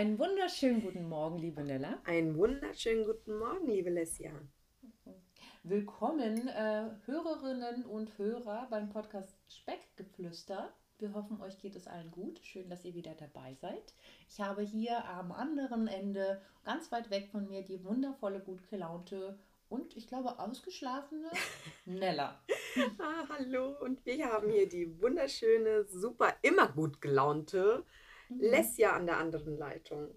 Einen wunderschönen guten Morgen, liebe Nella. Einen wunderschönen guten Morgen, liebe Lesja. Willkommen, äh, Hörerinnen und Hörer beim Podcast Speckgeflüster. Wir hoffen, euch geht es allen gut. Schön, dass ihr wieder dabei seid. Ich habe hier am anderen Ende, ganz weit weg von mir, die wundervolle, gut gelaunte und ich glaube ausgeschlafene Nella. ah, hallo, und wir haben hier die wunderschöne, super, immer gut gelaunte. Lesja an der anderen Leitung.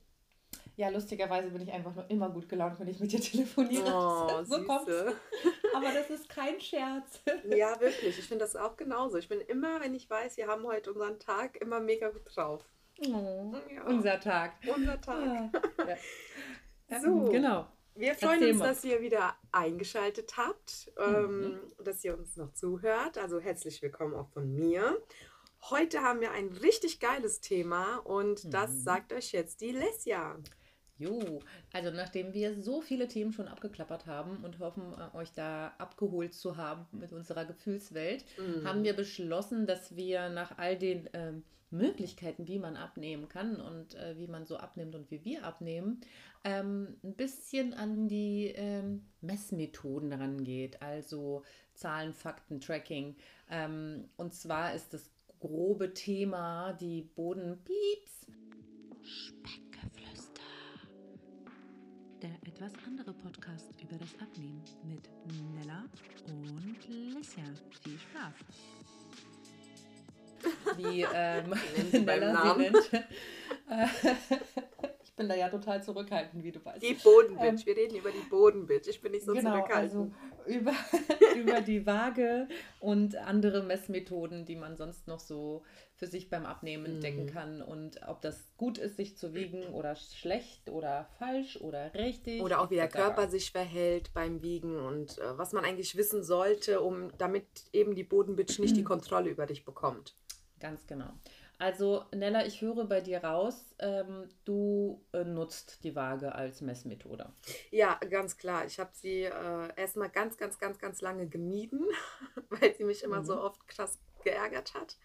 Ja, lustigerweise bin ich einfach nur immer gut gelaunt, wenn ich mit dir telefoniere. Oh, so kommt Aber das ist kein Scherz. Ja, wirklich. Ich finde das auch genauso. Ich bin immer, wenn ich weiß, wir haben heute unseren Tag, immer mega gut drauf. Oh, ja. Unser Tag. Unser Tag. Ja. Ja. So, genau. Wir freuen Erzähl uns, mal. dass ihr wieder eingeschaltet habt, ähm, mhm. dass ihr uns noch zuhört. Also herzlich willkommen auch von mir. Heute haben wir ein richtig geiles Thema und das mhm. sagt euch jetzt die Lesja. Jo, also nachdem wir so viele Themen schon abgeklappert haben und hoffen, äh, euch da abgeholt zu haben mit unserer Gefühlswelt, mhm. haben wir beschlossen, dass wir nach all den ähm, Möglichkeiten, wie man abnehmen kann und äh, wie man so abnimmt und wie wir abnehmen, ähm, ein bisschen an die ähm, Messmethoden rangeht, also Zahlen, Fakten, Tracking. Ähm, und zwar ist das grobe Thema die Bodenpieps. Speckgeflüster. Der etwas andere Podcast über das Abnehmen mit Nella und Lissia. Viel Spaß. Wie ähm, Nella sie nennt. Ich bin da ja total zurückhaltend, wie du weißt. Die Bodenbitch. Ähm, Wir reden über die Bodenbitch. Ich bin nicht so genau, zurückhaltend. Also über, über die Waage und andere Messmethoden, die man sonst noch so für sich beim Abnehmen entdecken mm. kann. Und ob das gut ist, sich zu wiegen oder schlecht oder falsch oder richtig. Oder auch wie der Körper sich verhält beim Wiegen und äh, was man eigentlich wissen sollte, um damit eben die Bodenbitch nicht die Kontrolle über dich bekommt. Ganz genau. Also Nella, ich höre bei dir raus, ähm, du äh, nutzt die Waage als Messmethode. Ja, ganz klar. Ich habe sie äh, erstmal ganz, ganz, ganz, ganz lange gemieden, weil sie mich immer mhm. so oft krass geärgert hat.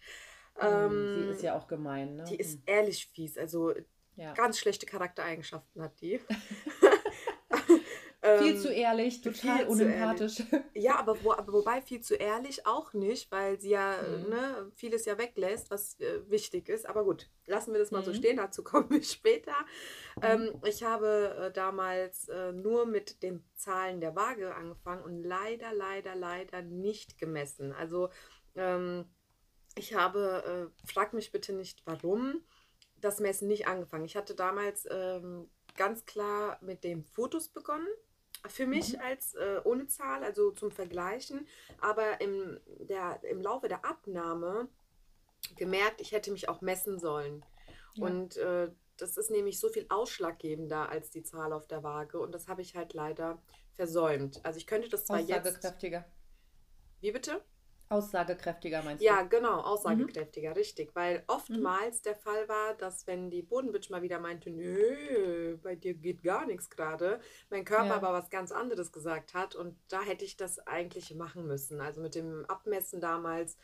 Ähm, sie ist ja auch gemein, ne? Die ist mhm. ehrlich fies. Also ja. ganz schlechte Charaktereigenschaften hat die. viel ähm, zu ehrlich, total unempathisch. Ja, aber, wo, aber wobei viel zu ehrlich auch nicht, weil sie ja mhm. ne, vieles ja weglässt, was äh, wichtig ist. Aber gut, lassen wir das mal mhm. so stehen, dazu kommen wir später. Mhm. Ähm, ich habe äh, damals äh, nur mit den Zahlen der Waage angefangen und leider, leider, leider nicht gemessen. Also ähm, ich habe, äh, frag mich bitte nicht warum, das Messen nicht angefangen. Ich hatte damals ähm, ganz klar mit dem Fotos begonnen für mich mhm. als äh, ohne Zahl, also zum Vergleichen, aber im, der, im Laufe der Abnahme gemerkt, ich hätte mich auch messen sollen. Ja. Und äh, das ist nämlich so viel ausschlaggebender als die Zahl auf der Waage und das habe ich halt leider versäumt. Also ich könnte das zwar jetzt. Wie bitte? Aussagekräftiger meinst du? Ja, genau, aussagekräftiger, mhm. richtig. Weil oftmals mhm. der Fall war, dass wenn die Bodenbitch mal wieder meinte, nö, bei dir geht gar nichts gerade, mein Körper ja. aber was ganz anderes gesagt hat und da hätte ich das eigentlich machen müssen. Also mit dem Abmessen damals,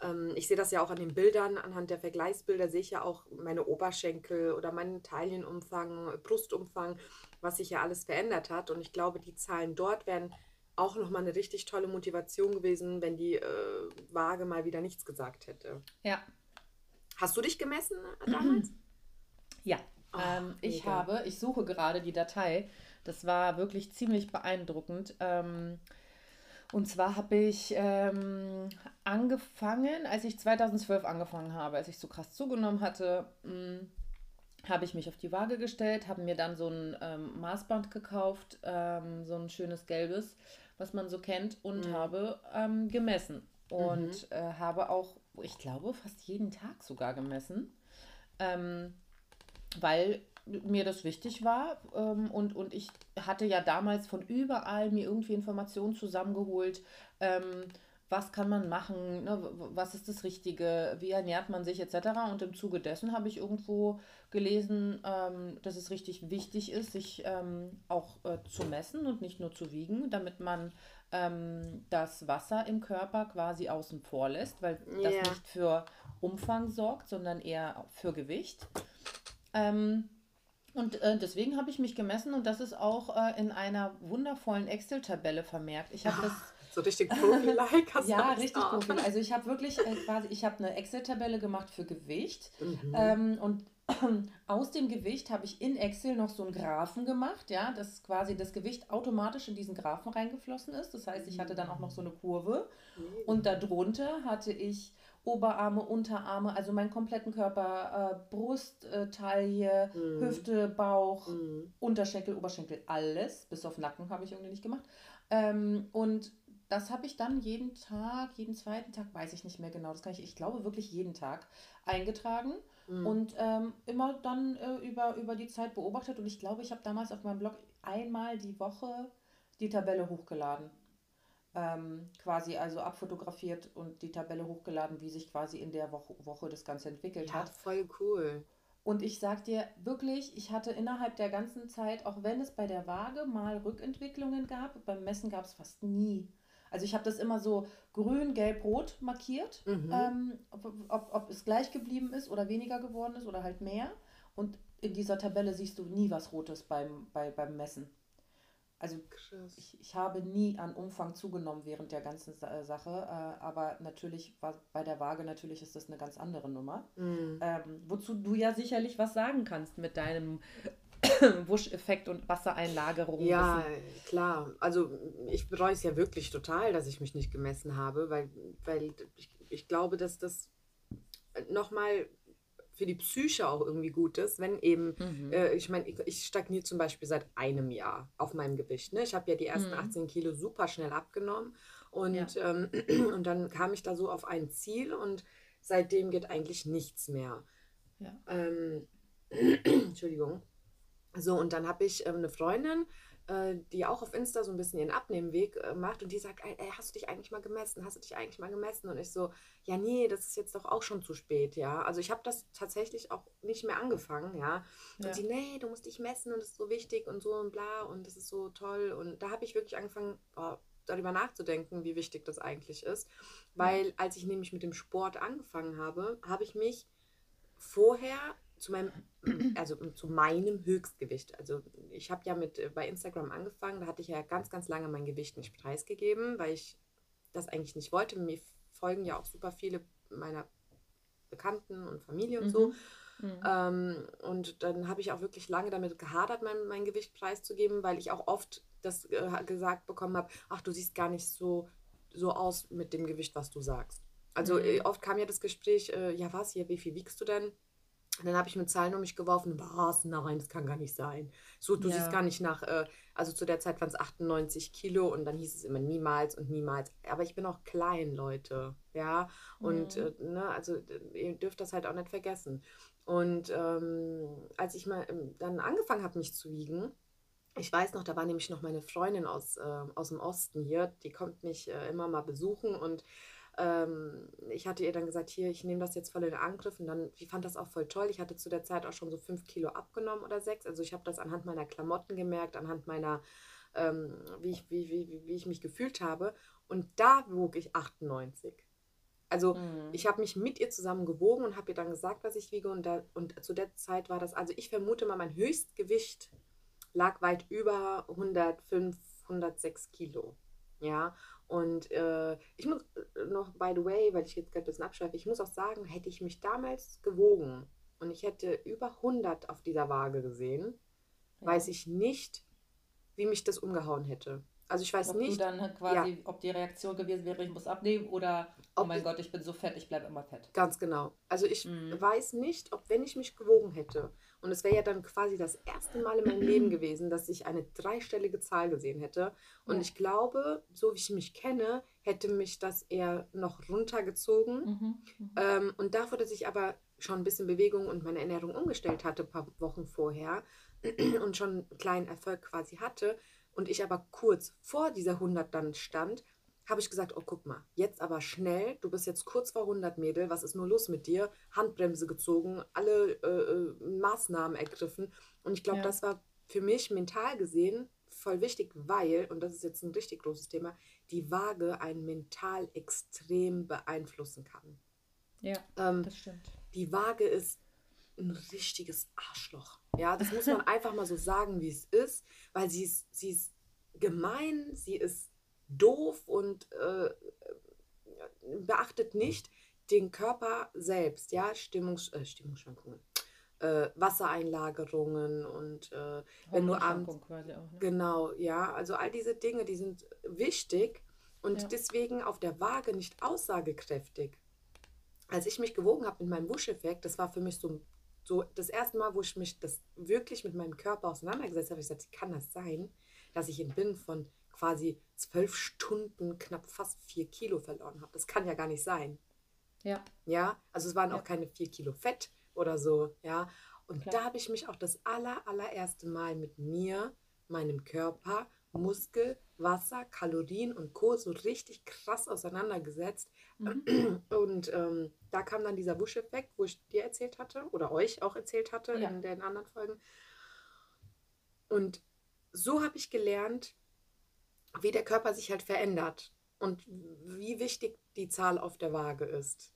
ähm, ich sehe das ja auch an den Bildern, anhand der Vergleichsbilder sehe ich ja auch meine Oberschenkel oder meinen Taillenumfang, Brustumfang, was sich ja alles verändert hat und ich glaube, die Zahlen dort werden auch nochmal eine richtig tolle Motivation gewesen, wenn die äh, Waage mal wieder nichts gesagt hätte. Ja. Hast du dich gemessen äh, damals? Ja. Oh, ähm, ich habe, ich suche gerade die Datei. Das war wirklich ziemlich beeindruckend. Ähm, und zwar habe ich ähm, angefangen, als ich 2012 angefangen habe, als ich so krass zugenommen hatte, hm, habe ich mich auf die Waage gestellt, habe mir dann so ein ähm, Maßband gekauft, ähm, so ein schönes gelbes was man so kennt, und mhm. habe ähm, gemessen. Und mhm. äh, habe auch, ich glaube, fast jeden Tag sogar gemessen, ähm, weil mir das wichtig war. Ähm, und, und ich hatte ja damals von überall mir irgendwie Informationen zusammengeholt. Was kann man machen, ne, was ist das Richtige, wie ernährt man sich etc. Und im Zuge dessen habe ich irgendwo gelesen, ähm, dass es richtig wichtig ist, sich ähm, auch äh, zu messen und nicht nur zu wiegen, damit man ähm, das Wasser im Körper quasi außen vor lässt, weil yeah. das nicht für Umfang sorgt, sondern eher für Gewicht. Ähm, Und äh, deswegen habe ich mich gemessen und das ist auch äh, in einer wundervollen Excel-Tabelle vermerkt. Ich habe das. So richtig Profi-like hast Ja, richtig Profi. Also ich habe wirklich äh, quasi, ich habe eine Excel-Tabelle gemacht für Gewicht. Mhm. Ähm, und aus dem Gewicht habe ich in Excel noch so einen Graphen gemacht, ja, dass quasi das Gewicht automatisch in diesen Graphen reingeflossen ist. Das heißt, ich hatte dann auch noch so eine Kurve. Mhm. Und darunter hatte ich Oberarme, Unterarme, also meinen kompletten Körper, äh, Brust, äh, Taille, mhm. Hüfte, Bauch, mhm. Unterschenkel, Oberschenkel, alles, bis auf Nacken habe ich irgendwie nicht gemacht. Ähm, und das habe ich dann jeden Tag, jeden zweiten Tag, weiß ich nicht mehr genau, das kann ich, ich glaube wirklich jeden Tag eingetragen mhm. und ähm, immer dann äh, über, über die Zeit beobachtet. Und ich glaube, ich habe damals auf meinem Blog einmal die Woche die Tabelle hochgeladen ähm, quasi also abfotografiert und die Tabelle hochgeladen, wie sich quasi in der Woche, Woche das Ganze entwickelt ja, hat. Voll cool. Und ich sag dir wirklich, ich hatte innerhalb der ganzen Zeit, auch wenn es bei der Waage mal Rückentwicklungen gab, beim Messen gab es fast nie. Also ich habe das immer so grün, gelb, rot markiert, mhm. ähm, ob, ob, ob es gleich geblieben ist oder weniger geworden ist oder halt mehr. Und in dieser Tabelle siehst du nie was Rotes beim, bei, beim Messen. Also ich, ich habe nie an Umfang zugenommen während der ganzen äh, Sache, äh, aber natürlich war bei der Waage natürlich ist das eine ganz andere Nummer. Mhm. Ähm, wozu du ja sicherlich was sagen kannst mit deinem Wuscheffekt und Wassereinlagerung. Ja, klar. Also ich bereue es ja wirklich total, dass ich mich nicht gemessen habe, weil, weil ich, ich glaube, dass das nochmal für die Psyche auch irgendwie gut ist, wenn eben, mhm. äh, ich meine, ich, ich stagniere zum Beispiel seit einem Jahr auf meinem Gewicht. Ne? Ich habe ja die ersten mhm. 18 Kilo super schnell abgenommen und, ja. ähm, und dann kam ich da so auf ein Ziel und seitdem geht eigentlich nichts mehr. Ja. Ähm, Entschuldigung. So, und dann habe ich ähm, eine Freundin, äh, die auch auf Insta so ein bisschen ihren Abnehmweg äh, macht und die sagt, ey, hast du dich eigentlich mal gemessen? Hast du dich eigentlich mal gemessen? Und ich so, ja, nee, das ist jetzt doch auch schon zu spät, ja. Also ich habe das tatsächlich auch nicht mehr angefangen, ja. Und ja. sie, nee, du musst dich messen und das ist so wichtig und so und bla und das ist so toll. Und da habe ich wirklich angefangen, oh, darüber nachzudenken, wie wichtig das eigentlich ist. Weil als ich nämlich mit dem Sport angefangen habe, habe ich mich vorher zu meinem, also zu meinem Höchstgewicht. Also ich habe ja mit äh, bei Instagram angefangen, da hatte ich ja ganz, ganz lange mein Gewicht nicht preisgegeben, weil ich das eigentlich nicht wollte. Mir folgen ja auch super viele meiner Bekannten und Familie und mhm. so. Mhm. Ähm, und dann habe ich auch wirklich lange damit gehadert, mein, mein Gewicht preiszugeben, weil ich auch oft das äh, gesagt bekommen habe, ach, du siehst gar nicht so, so aus mit dem Gewicht, was du sagst. Also mhm. Äh, oft kam ja das Gespräch, äh, ja was hier, wie viel wiegst du denn? Und dann habe ich mit Zahlen um mich geworfen. Was? Nein, das kann gar nicht sein. So, du ja. siehst gar nicht nach, äh, also zu der Zeit waren es 98 Kilo und dann hieß es immer niemals und niemals. Aber ich bin auch klein, Leute. Ja, und mhm. äh, ne, also ihr dürft das halt auch nicht vergessen. Und ähm, als ich mal ähm, dann angefangen habe, mich zu wiegen, ich weiß noch, da war nämlich noch meine Freundin aus, äh, aus dem Osten hier, die kommt mich äh, immer mal besuchen und ähm, ich hatte ihr dann gesagt, hier, ich nehme das jetzt voll in Angriff und dann, ich fand das auch voll toll. Ich hatte zu der Zeit auch schon so fünf Kilo abgenommen oder sechs. Also ich habe das anhand meiner Klamotten gemerkt, anhand meiner, ähm, wie, ich, wie, wie, wie ich mich gefühlt habe. Und da wog ich 98. Also mhm. ich habe mich mit ihr zusammen gewogen und habe ihr dann gesagt, was ich wiege. Und, da, und zu der Zeit war das, also ich vermute mal, mein Höchstgewicht lag weit über 105, 106 Kilo. Ja, und äh, ich muss äh, noch, by the way, weil ich jetzt gerade ein bisschen abschweife, ich muss auch sagen, hätte ich mich damals gewogen und ich hätte über 100 auf dieser Waage gesehen, ja. weiß ich nicht, wie mich das umgehauen hätte. Also ich weiß ob nicht. Dann quasi, ja. ob die Reaktion gewesen wäre, ich muss abnehmen oder oh mein Gott, ich bin so fett, ich bleibe immer fett. Ganz genau. Also ich mhm. weiß nicht, ob wenn ich mich gewogen hätte und es wäre ja dann quasi das erste Mal in meinem Leben gewesen, dass ich eine dreistellige Zahl gesehen hätte. Und ja. ich glaube, so wie ich mich kenne, hätte mich das eher noch runtergezogen. Mhm. Mhm. Ähm, und dafür, dass ich aber schon ein bisschen Bewegung und meine Ernährung umgestellt hatte, ein paar Wochen vorher und schon einen kleinen Erfolg quasi hatte, und ich aber kurz vor dieser 100 dann stand, habe ich gesagt, oh guck mal, jetzt aber schnell, du bist jetzt kurz vor 100 Mädel, was ist nur los mit dir? Handbremse gezogen, alle äh, äh Maßnahmen ergriffen und ich glaube, ja. das war für mich mental gesehen voll wichtig, weil, und das ist jetzt ein richtig großes Thema, die Waage einen mental extrem beeinflussen kann. Ja, ähm, das stimmt. Die Waage ist ein richtiges Arschloch. Ja, das muss man einfach mal so sagen, wie es ist, weil sie ist, sie ist gemein, sie ist doof und äh, beachtet nicht den Körper selbst, ja, Stimmungs, äh, Stimmungsschwankungen, äh, Wassereinlagerungen und äh, wenn du abends, quasi auch, ne? genau, ja, also all diese Dinge, die sind wichtig und ja. deswegen auf der Waage nicht aussagekräftig. Als ich mich gewogen habe mit meinem Wuscheffekt, das war für mich so, so das erste Mal, wo ich mich das wirklich mit meinem Körper auseinandergesetzt habe, ich gesagt, wie kann das sein, dass ich in Binnen von quasi zwölf Stunden knapp fast vier Kilo verloren habe. Das kann ja gar nicht sein. Ja. Ja, also es waren ja. auch keine vier Kilo Fett oder so, ja. Und Klar. da habe ich mich auch das aller, allererste Mal mit mir, meinem Körper, Muskel, Wasser, Kalorien und Co. so richtig krass auseinandergesetzt. Mhm. Und ähm, da kam dann dieser Wusch-Effekt, wo ich dir erzählt hatte oder euch auch erzählt hatte ja. in den anderen Folgen. Und so habe ich gelernt, wie der Körper sich halt verändert und wie wichtig die Zahl auf der Waage ist.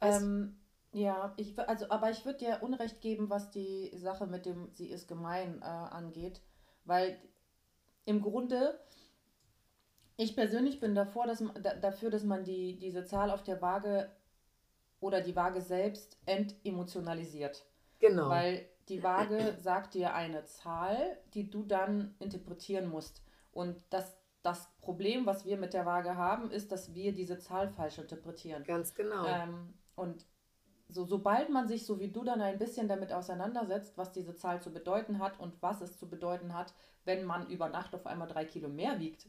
Ähm, ja, ich, also, aber ich würde dir Unrecht geben, was die Sache mit dem Sie ist gemein äh, angeht, weil im Grunde, ich persönlich bin davor, dass, da, dafür, dass man die, diese Zahl auf der Waage oder die Waage selbst entemotionalisiert. Genau. Weil die Waage sagt dir eine Zahl, die du dann interpretieren musst. Und das, das Problem, was wir mit der Waage haben, ist, dass wir diese Zahl falsch interpretieren. Ganz genau. Ähm, und so, sobald man sich, so wie du, dann ein bisschen damit auseinandersetzt, was diese Zahl zu bedeuten hat und was es zu bedeuten hat, wenn man über Nacht auf einmal drei Kilo mehr wiegt,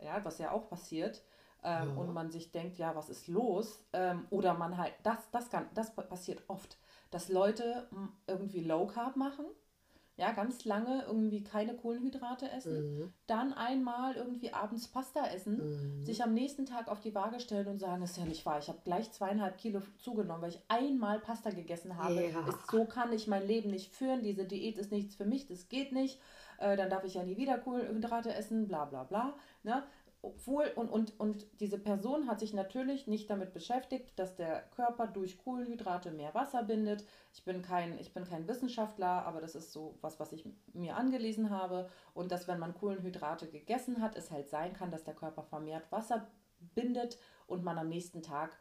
ja, was ja auch passiert, ähm, ja. und man sich denkt, ja, was ist los? Ähm, oder man halt, das, das, kann, das passiert oft, dass Leute irgendwie Low Carb machen ja, ganz lange irgendwie keine Kohlenhydrate essen, mhm. dann einmal irgendwie abends Pasta essen, mhm. sich am nächsten Tag auf die Waage stellen und sagen, ist ja nicht wahr, ich habe gleich zweieinhalb Kilo zugenommen, weil ich einmal Pasta gegessen habe. Ja. Ist, so kann ich mein Leben nicht führen, diese Diät ist nichts für mich, das geht nicht. Äh, dann darf ich ja nie wieder Kohlenhydrate essen, bla bla bla. Ne? Obwohl, und, und, und diese Person hat sich natürlich nicht damit beschäftigt, dass der Körper durch Kohlenhydrate mehr Wasser bindet. Ich bin kein, ich bin kein Wissenschaftler, aber das ist so was, was ich mir angelesen habe. Und dass, wenn man Kohlenhydrate gegessen hat, es halt sein kann, dass der Körper vermehrt Wasser bindet und man am nächsten Tag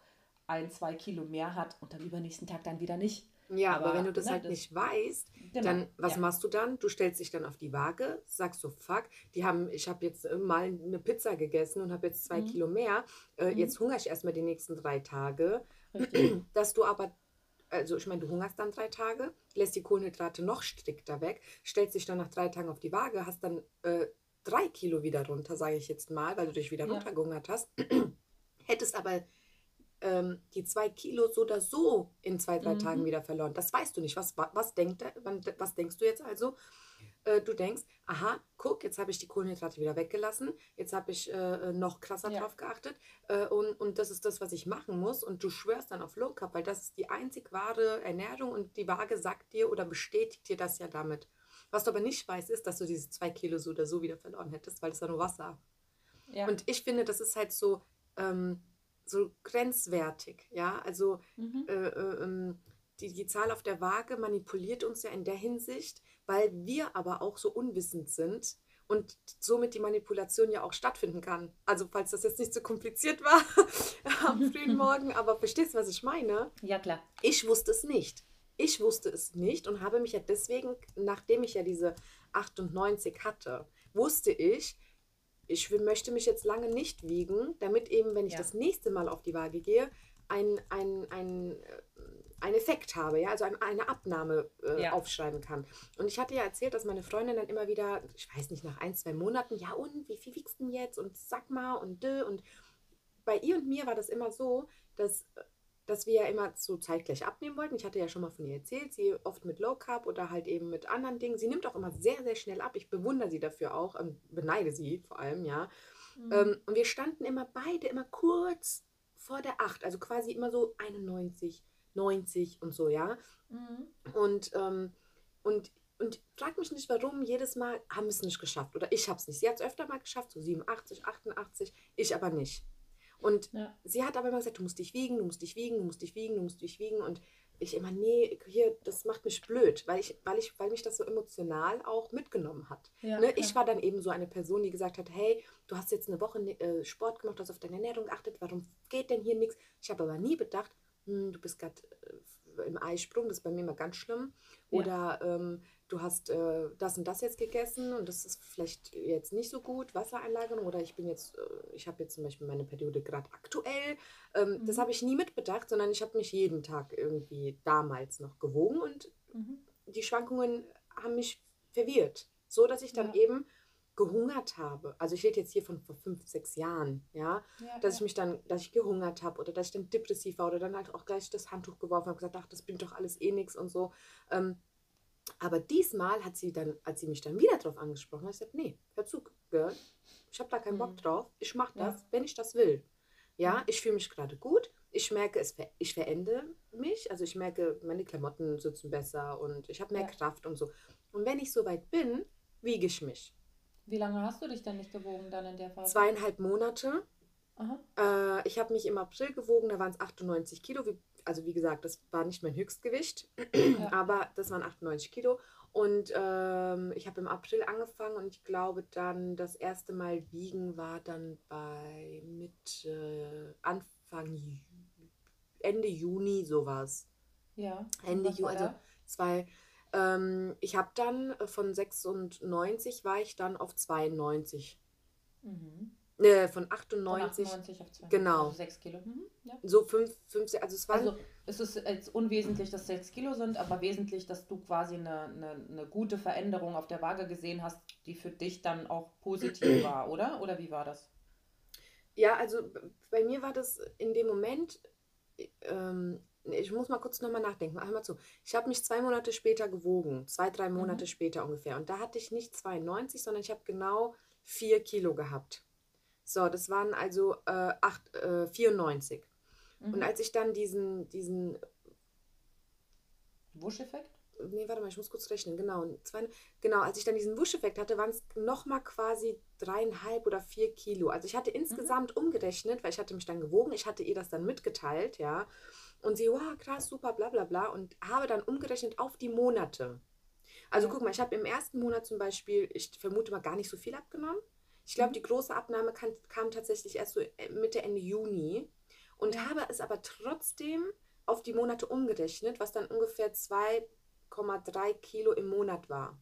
ein, zwei Kilo mehr hat und am übernächsten Tag dann wieder nicht. Ja, aber, aber wenn du das ne, halt das nicht weißt, genau, dann was ja. machst du dann? Du stellst dich dann auf die Waage, sagst so, fuck, die haben, ich habe jetzt äh, mal eine Pizza gegessen und habe jetzt zwei mhm. Kilo mehr. Äh, mhm. Jetzt hungere ich erstmal die nächsten drei Tage. Richtig. Dass du aber, also ich meine, du hungerst dann drei Tage, lässt die Kohlenhydrate noch strikter weg, stellst dich dann nach drei Tagen auf die Waage, hast dann äh, drei Kilo wieder runter, sage ich jetzt mal, weil du dich wieder ja. runtergehungert hast. Hättest aber ähm, die zwei Kilo so oder so in zwei, drei mhm. Tagen wieder verloren. Das weißt du nicht. Was, was, denkt, was denkst du jetzt also? Äh, du denkst, aha, guck, jetzt habe ich die Kohlenhydrate wieder weggelassen, jetzt habe ich äh, noch krasser ja. drauf geachtet äh, und, und das ist das, was ich machen muss und du schwörst dann auf Low Carb, weil das ist die einzig wahre Ernährung und die Waage sagt dir oder bestätigt dir das ja damit. Was du aber nicht weißt, ist, dass du diese zwei Kilo so oder so wieder verloren hättest, weil es ja nur Wasser. Ja. Und ich finde, das ist halt so, ähm, so grenzwertig, ja, also mhm. äh, äh, ähm, die, die Zahl auf der Waage manipuliert uns ja in der Hinsicht, weil wir aber auch so unwissend sind und somit die Manipulation ja auch stattfinden kann. Also falls das jetzt nicht so kompliziert war am frühen Morgen, aber verstehst du, was ich meine? Ja, klar. Ich wusste es nicht. Ich wusste es nicht und habe mich ja deswegen, nachdem ich ja diese 98 hatte, wusste ich, ich möchte mich jetzt lange nicht wiegen, damit eben, wenn ich ja. das nächste Mal auf die Waage gehe, ein, ein, ein, ein Effekt habe, ja, also ein, eine Abnahme äh, ja. aufschreiben kann. Und ich hatte ja erzählt, dass meine Freundin dann immer wieder, ich weiß nicht, nach ein, zwei Monaten, ja und, wie viel wiegst du denn jetzt und sag mal und dö und bei ihr und mir war das immer so, dass dass wir ja immer so zeitgleich abnehmen wollten. Ich hatte ja schon mal von ihr erzählt, sie oft mit Low Carb oder halt eben mit anderen Dingen. Sie nimmt auch immer sehr, sehr schnell ab. Ich bewundere sie dafür auch, und beneide sie vor allem, ja. Mhm. Ähm, und wir standen immer beide immer kurz vor der 8, also quasi immer so 91, 90 und so, ja. Mhm. Und, ähm, und, und frag mich nicht, warum, jedes Mal haben wir es nicht geschafft. Oder ich habe es nicht. Sie hat es öfter mal geschafft, so 87, 88, ich aber nicht. Und ja. sie hat aber immer gesagt, du musst dich wiegen, du musst dich wiegen, du musst dich wiegen, du musst dich wiegen. Und ich immer, nee, hier, das macht mich blöd, weil ich, weil ich, weil mich das so emotional auch mitgenommen hat. Ja, ne? Ich war dann eben so eine Person, die gesagt hat, hey, du hast jetzt eine Woche äh, Sport gemacht, hast auf deine Ernährung geachtet, warum geht denn hier nichts? Ich habe aber nie bedacht, hm, du bist gerade äh, im Eisprung, das ist bei mir immer ganz schlimm. Oder ja. ähm, du hast äh, das und das jetzt gegessen und das ist vielleicht jetzt nicht so gut, Wassereinlagerung oder ich bin jetzt, äh, ich habe jetzt zum Beispiel meine Periode gerade aktuell. Ähm, mhm. Das habe ich nie mitbedacht, sondern ich habe mich jeden Tag irgendwie damals noch gewogen und mhm. die Schwankungen haben mich verwirrt, so dass ich dann ja. eben gehungert habe. Also ich rede jetzt hier von vor fünf, sechs Jahren, ja, ja dass ja. ich mich dann, dass ich gehungert habe oder dass ich dann depressiv war oder dann halt auch gleich das Handtuch geworfen habe und gesagt, ach, das bringt doch alles eh nichts und so. Ähm, aber diesmal hat sie dann, als sie mich dann wieder drauf angesprochen hat, gesagt, nee, hör zu, Girl, ich habe da keinen Bock mhm. drauf, ich mache das, ja. wenn ich das will. Ja, ich fühle mich gerade gut, ich merke, es, ich verändere mich, also ich merke, meine Klamotten sitzen besser und ich habe mehr ja. Kraft und so. Und wenn ich soweit bin, wiege ich mich. Wie lange hast du dich denn nicht gewogen dann in der Phase? Zweieinhalb Monate. Äh, ich habe mich im April gewogen, da waren es 98 Kilo, wie also wie gesagt, das war nicht mein Höchstgewicht, ja. aber das waren 98 Kilo. Und ähm, ich habe im April angefangen und ich glaube dann, das erste Mal wiegen war dann bei mit äh, Anfang, Ende Juni sowas. Ja. Ende Juni, also zwei. Ähm, ich habe dann von 96 war ich dann auf 92. Mhm. Äh, von 98. Von 98 auf 2. Genau. Also 6 Kilo. Mhm, ja. So 5, 5, also es war. Also es ist jetzt unwesentlich, dass 6 Kilo sind, aber wesentlich, dass du quasi eine, eine, eine gute Veränderung auf der Waage gesehen hast, die für dich dann auch positiv war, oder? Oder wie war das? Ja, also bei mir war das in dem Moment, ähm, ich muss mal kurz nochmal nachdenken. Einmal zu. Ich habe mich zwei Monate später gewogen, zwei, drei Monate mhm. später ungefähr. Und da hatte ich nicht 92, sondern ich habe genau 4 Kilo gehabt. So, das waren also äh, acht, äh, 94. Mhm. Und als ich dann diesen, diesen Wuscheffekt? Nee, warte mal, ich muss kurz rechnen. Genau, zwei, genau als ich dann diesen Wuscheffekt hatte, waren es nochmal quasi dreieinhalb oder vier Kilo. Also ich hatte mhm. insgesamt mhm. umgerechnet, weil ich hatte mich dann gewogen, ich hatte ihr das dann mitgeteilt, ja. Und sie, wow, krass, super, bla bla bla. Und habe dann umgerechnet auf die Monate. Also ja. guck mal, ich habe im ersten Monat zum Beispiel, ich vermute mal, gar nicht so viel abgenommen. Ich glaube, die große Abnahme kam, kam, tatsächlich erst so äh, Mitte, Ende Juni und ja. habe es aber trotzdem auf die Monate umgerechnet, was dann ungefähr 2,3 Kilo im Monat war.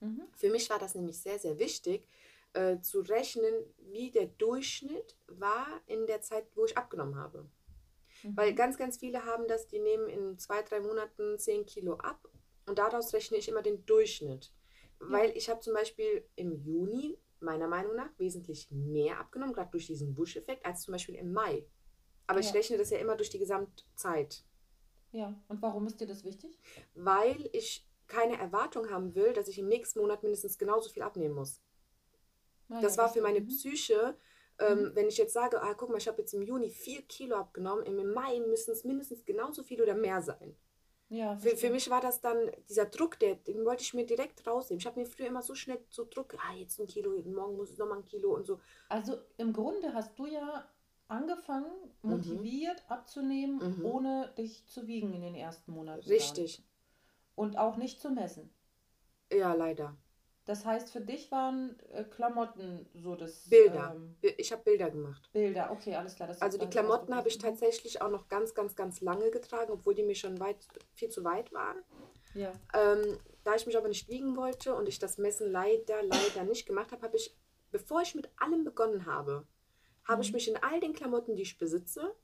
Mhm. Für mich war das nämlich sehr, sehr wichtig, äh, zu rechnen, wie der Durchschnitt war in der Zeit, wo ich abgenommen habe. Mhm. Weil ganz, ganz viele haben das, die nehmen in zwei, drei Monaten 10 Kilo ab und daraus rechne ich immer den Durchschnitt. Weil ich habe zum Beispiel im Juni meiner Meinung nach wesentlich mehr abgenommen, gerade durch diesen Busch-Effekt, als zum Beispiel im Mai. Aber ja. ich rechne das ja immer durch die Gesamtzeit. Ja, und warum ist dir das wichtig? Weil ich keine Erwartung haben will, dass ich im nächsten Monat mindestens genauso viel abnehmen muss. Ah, das war für meine mhm. Psyche, ähm, mhm. wenn ich jetzt sage, ah, guck mal, ich habe jetzt im Juni vier Kilo abgenommen, im Mai müssen es mindestens genauso viel oder mehr sein. Ja, für, für mich war das dann dieser Druck, der, den wollte ich mir direkt rausnehmen. Ich habe mir früher immer so schnell so Druck, ah, jetzt ein Kilo, morgen muss es nochmal ein Kilo und so. Also im Grunde hast du ja angefangen, mhm. motiviert mhm. abzunehmen, mhm. ohne dich zu wiegen in den ersten Monaten. Richtig. Und auch nicht zu messen. Ja, leider. Das heißt, für dich waren äh, Klamotten so das. Bilder. Ähm, ich habe Bilder gemacht. Bilder, okay, alles klar. also die Klamotten habe ich tatsächlich auch noch ganz, ganz, ganz lange getragen, obwohl die mir schon weit, viel zu weit waren. Ja. Ähm, da ich mich aber nicht wiegen wollte und ich das Messen leider, leider nicht gemacht habe, habe ich, bevor ich mit allem begonnen habe, habe mhm. ich mich in all den Klamotten, die ich besitze,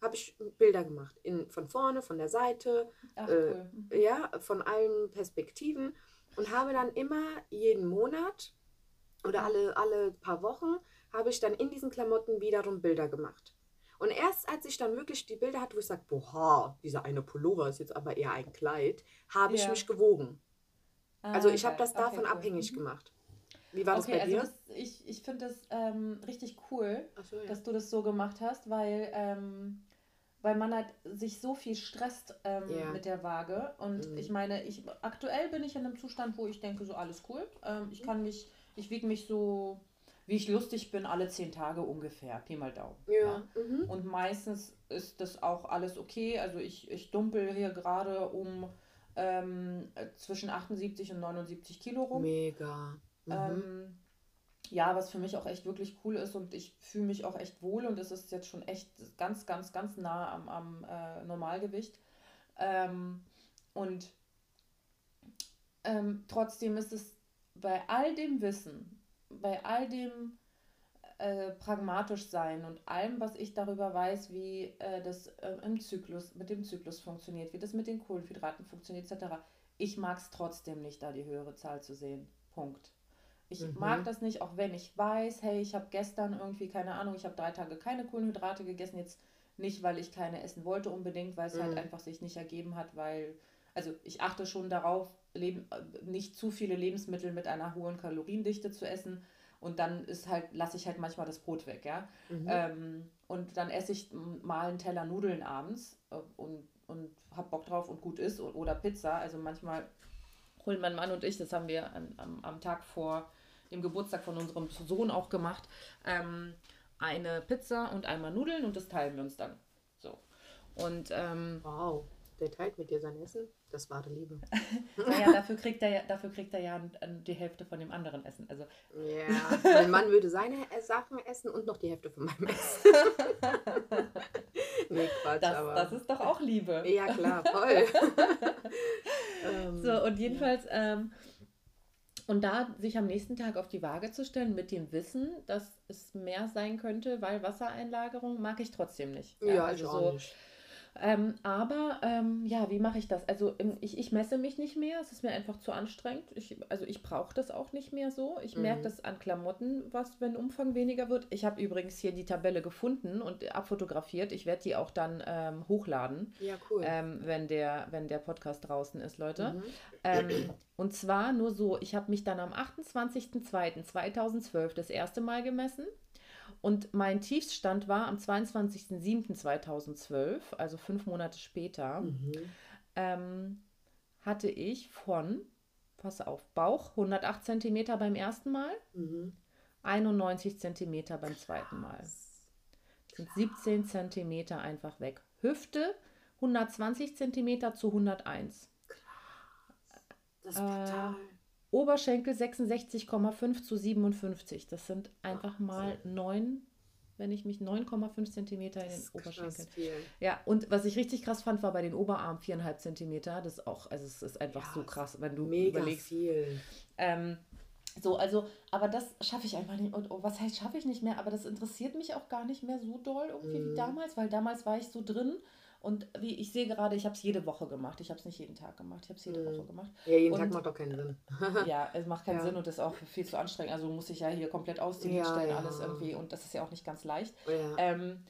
habe ich Bilder gemacht. In, von vorne, von der Seite, Ach, äh, cool. mhm. ja, von allen Perspektiven und habe dann immer jeden Monat oder alle, alle paar Wochen habe ich dann in diesen Klamotten wiederum Bilder gemacht. Und erst als ich dann wirklich die Bilder hatte, wo ich sage, boah, dieser eine Pullover ist jetzt aber eher ein Kleid, habe ich mich gewogen. Ah, also ich habe das davon okay, abhängig mhm. gemacht. Wie war okay, das bei also dir? Das, ich ich finde das ähm, richtig cool, so, ja. dass du das so gemacht hast, weil ähm, weil man halt sich so viel stresst ähm, ja. mit der Waage. Und mhm. ich meine, ich aktuell bin ich in einem Zustand, wo ich denke, so alles cool. Ähm, ich kann mich, ich wiege mich so wie ich lustig bin, alle zehn Tage ungefähr, Pi mal Daumen. Ja. ja. Mhm. Und meistens ist das auch alles okay. Also ich, ich dumpel hier gerade um ähm, zwischen 78 und 79 Kilo rum. Mega. Mhm. Ja, was für mich auch echt wirklich cool ist und ich fühle mich auch echt wohl und es ist jetzt schon echt ganz, ganz, ganz nah am, am äh, Normalgewicht. Ähm, und ähm, trotzdem ist es bei all dem Wissen, bei all dem äh, pragmatisch sein und allem, was ich darüber weiß, wie äh, das äh, im Zyklus, mit dem Zyklus funktioniert, wie das mit den Kohlenhydraten funktioniert, etc. Ich mag es trotzdem nicht, da die höhere Zahl zu sehen. Punkt. Ich mhm. mag das nicht, auch wenn ich weiß, hey, ich habe gestern irgendwie, keine Ahnung, ich habe drei Tage keine Kohlenhydrate gegessen, jetzt nicht, weil ich keine essen wollte unbedingt, weil es halt mhm. halt einfach sich nicht ergeben hat, weil, also ich achte schon darauf, leben, äh, nicht zu viele Lebensmittel mit einer hohen Kaloriendichte zu essen. Und dann ist halt, lasse ich halt manchmal das Brot weg, ja. Mhm. Ähm, und dann esse ich mal einen Teller Nudeln abends äh, und, und hab Bock drauf und gut ist oder Pizza. Also manchmal holen mein Mann und ich, das haben wir an, am, am Tag vor dem Geburtstag von unserem Sohn auch gemacht, ähm, eine Pizza und einmal Nudeln und das teilen wir uns dann. So. Und ähm, wow, der teilt mit dir sein Essen? Das wahre Liebe. naja, dafür kriegt er ja, dafür kriegt er ja die Hälfte von dem anderen Essen. Also ja, mein Mann würde seine Sachen essen und noch die Hälfte von meinem Essen. nee, Quatsch, das, aber. Das ist doch auch Liebe. Ja, klar, voll. so, und jedenfalls, ähm, und da sich am nächsten Tag auf die Waage zu stellen mit dem Wissen, dass es mehr sein könnte, weil Wassereinlagerung mag ich trotzdem nicht. Ja, ja also so. Nicht. Ähm, aber ähm, ja, wie mache ich das? Also ich, ich messe mich nicht mehr, es ist mir einfach zu anstrengend. Ich, also ich brauche das auch nicht mehr so. Ich mhm. merke das an Klamotten, was, wenn Umfang weniger wird. Ich habe übrigens hier die Tabelle gefunden und abfotografiert. Ich werde die auch dann ähm, hochladen. Ja, cool. Ähm, wenn, der, wenn der Podcast draußen ist, Leute. Mhm. Ähm, und zwar nur so, ich habe mich dann am 28.02.2012 das erste Mal gemessen. Und mein Tiefstand war am 22.07.2012, also fünf Monate später, mhm. ähm, hatte ich von, pass auf, Bauch 108 cm beim ersten Mal, mhm. 91 cm beim zweiten Mal. Sind 17 cm einfach weg. Hüfte 120 cm zu 101. Krass. Das ist brutal. Äh, Oberschenkel 66,5 zu 57. Das sind einfach mal 9, wenn ich mich 9,5 Zentimeter in den Oberschenkeln. Ja, und was ich richtig krass fand, war bei den Oberarmen 4,5 Zentimeter. Das ist auch, also es ist einfach ja, so krass, wenn du mega überlegst. Viel. Ähm, so, also, aber das schaffe ich einfach nicht. Und oh, was heißt, schaffe ich nicht mehr? Aber das interessiert mich auch gar nicht mehr so doll irgendwie mhm. wie damals, weil damals war ich so drin und wie ich sehe gerade, ich habe es jede Woche gemacht. Ich habe es nicht jeden Tag gemacht. Ich habe es jede mhm. Woche gemacht. Ja, jeden und, Tag macht doch keinen Sinn. ja, es macht keinen ja. Sinn und ist auch viel zu anstrengend. Also muss ich ja hier komplett ausziehen, ja, stellen, ja. alles irgendwie. Und das ist ja auch nicht ganz leicht. Ja, ähm,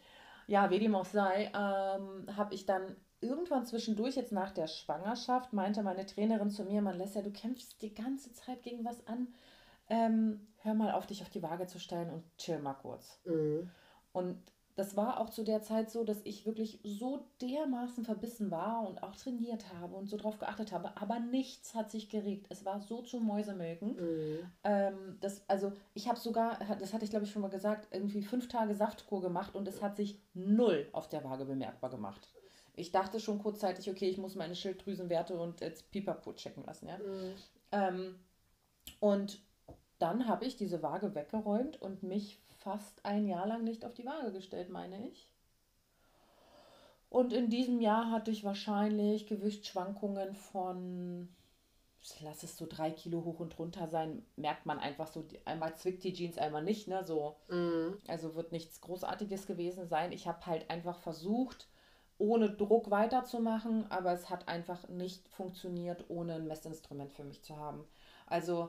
ja wie dem auch sei, ähm, habe ich dann irgendwann zwischendurch, jetzt nach der Schwangerschaft, meinte meine Trainerin zu mir, man ja, du kämpfst die ganze Zeit gegen was an. Ähm, hör mal auf, dich auf die Waage zu stellen und chill mal kurz. Mhm. Und das war auch zu der Zeit so, dass ich wirklich so dermaßen verbissen war und auch trainiert habe und so drauf geachtet habe, aber nichts hat sich geregt. Es war so zum Mäusemelken. Mhm. Ähm, das, also ich habe sogar, das hatte ich glaube ich schon mal gesagt, irgendwie fünf Tage Saftkur gemacht und es hat sich null auf der Waage bemerkbar gemacht. Ich dachte schon kurzzeitig, okay, ich muss meine Schilddrüsenwerte und jetzt Pipapo checken lassen. Ja? Mhm. Ähm, und dann habe ich diese Waage weggeräumt und mich fast ein Jahr lang nicht auf die Waage gestellt, meine ich. Und in diesem Jahr hatte ich wahrscheinlich Gewichtsschwankungen von, lass es so drei Kilo hoch und runter sein, merkt man einfach so, einmal zwickt die Jeans, einmal nicht, ne, so. Mhm. Also wird nichts Großartiges gewesen sein. Ich habe halt einfach versucht, ohne Druck weiterzumachen, aber es hat einfach nicht funktioniert, ohne ein Messinstrument für mich zu haben. Also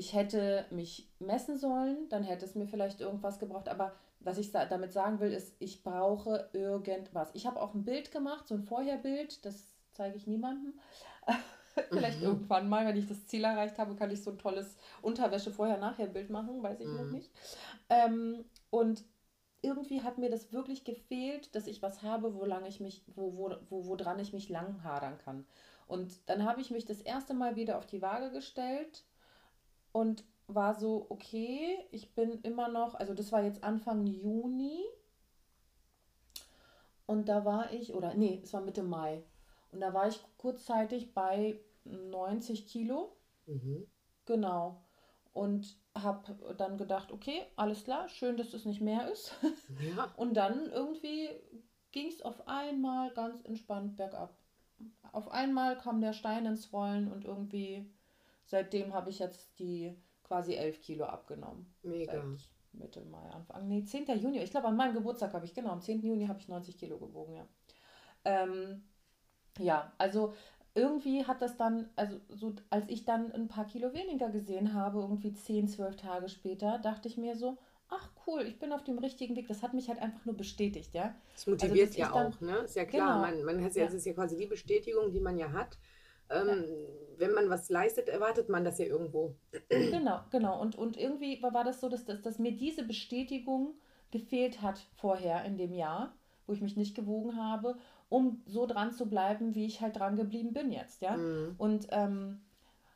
ich hätte mich messen sollen, dann hätte es mir vielleicht irgendwas gebraucht. Aber was ich damit sagen will, ist, ich brauche irgendwas. Ich habe auch ein Bild gemacht, so ein Vorherbild, das zeige ich niemandem. vielleicht mhm. irgendwann mal, wenn ich das Ziel erreicht habe, kann ich so ein tolles Unterwäsche-Vorher-Nachher-Bild machen, weiß ich mhm. noch nicht. Ähm, und irgendwie hat mir das wirklich gefehlt, dass ich was habe, wo ich mich, wo, wo, wo, woran ich mich lang hadern kann. Und dann habe ich mich das erste Mal wieder auf die Waage gestellt und war so, okay, ich bin immer noch, also das war jetzt Anfang Juni. Und da war ich, oder nee, es war Mitte Mai. Und da war ich kurzzeitig bei 90 Kilo. Mhm. Genau. Und habe dann gedacht, okay, alles klar, schön, dass es nicht mehr ist. Ja. Und dann irgendwie ging es auf einmal ganz entspannt bergab. Auf einmal kam der Stein ins Rollen und irgendwie seitdem habe ich jetzt die quasi 11 Kilo abgenommen. Mega. Seit Mitte Mai, Anfang, nee, 10. Juni. Ich glaube, an meinem Geburtstag habe ich, genau, am 10. Juni habe ich 90 Kilo gewogen, ja. Ähm, ja, also irgendwie hat das dann, also so, als ich dann ein paar Kilo weniger gesehen habe, irgendwie 10, 12 Tage später, dachte ich mir so, ach cool, ich bin auf dem richtigen Weg. Das hat mich halt einfach nur bestätigt, ja. Das also, motiviert also, ja auch, ne? Ist ja klar, genau. man, man hat ja, ja, ist ja quasi die Bestätigung, die man ja hat. Ähm, ja. Wenn man was leistet, erwartet man das ja irgendwo. Genau, genau. Und, und irgendwie war das so, dass, dass, dass mir diese Bestätigung gefehlt hat vorher in dem Jahr, wo ich mich nicht gewogen habe um so dran zu bleiben, wie ich halt dran geblieben bin jetzt, ja. Mhm. Und ähm,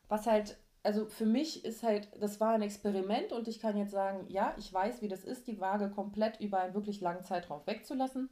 was halt, also für mich ist halt, das war ein Experiment und ich kann jetzt sagen, ja, ich weiß, wie das ist, die Waage komplett über einen wirklich langen Zeitraum wegzulassen,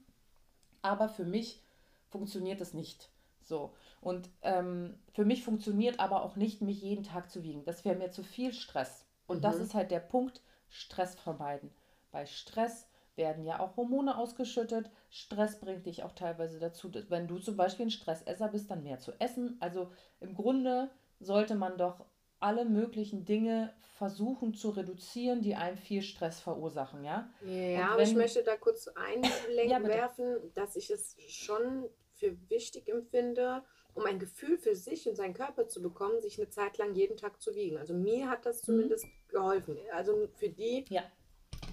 aber für mich funktioniert das nicht. So. Und ähm, für mich funktioniert aber auch nicht, mich jeden Tag zu wiegen. Das wäre mir zu viel Stress. Und mhm. das ist halt der Punkt, Stress vermeiden. Bei Stress werden ja auch Hormone ausgeschüttet. Stress bringt dich auch teilweise dazu, dass, wenn du zum Beispiel ein Stressesser bist, dann mehr zu essen. Also im Grunde sollte man doch alle möglichen Dinge versuchen zu reduzieren, die einem viel Stress verursachen, ja? Ja, aber ich möchte da kurz einlenken ja, werfen, dass ich es schon für wichtig empfinde, um ein Gefühl für sich und seinen Körper zu bekommen, sich eine Zeit lang jeden Tag zu wiegen. Also mir hat das mhm. zumindest mhm. geholfen. Also für die, ja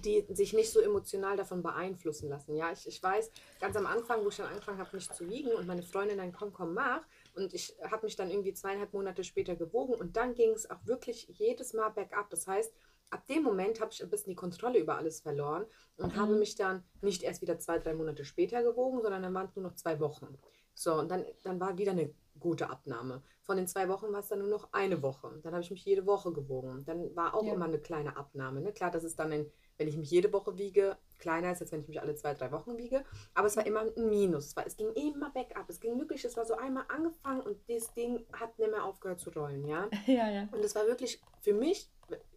die sich nicht so emotional davon beeinflussen lassen. Ja, ich, ich weiß, ganz am Anfang, wo ich dann angefangen habe, mich zu wiegen und meine Freundin dann, komm, komm, mach. Und ich habe mich dann irgendwie zweieinhalb Monate später gewogen und dann ging es auch wirklich jedes Mal bergab. Das heißt, ab dem Moment habe ich ein bisschen die Kontrolle über alles verloren und mhm. habe mich dann nicht erst wieder zwei, drei Monate später gewogen, sondern dann waren es nur noch zwei Wochen. So, und dann, dann war wieder eine gute Abnahme. Von den zwei Wochen war es dann nur noch eine Woche. Dann habe ich mich jede Woche gewogen. Dann war auch ja. immer eine kleine Abnahme. Ne? Klar, das ist dann ein wenn ich mich jede Woche wiege, kleiner ist, als wenn ich mich alle zwei, drei Wochen wiege. Aber es war immer ein Minus. Es, war, es ging immer bergab. Es ging wirklich, es war so einmal angefangen und das Ding hat nicht mehr aufgehört zu rollen, ja? Ja, ja. Und es war wirklich für mich,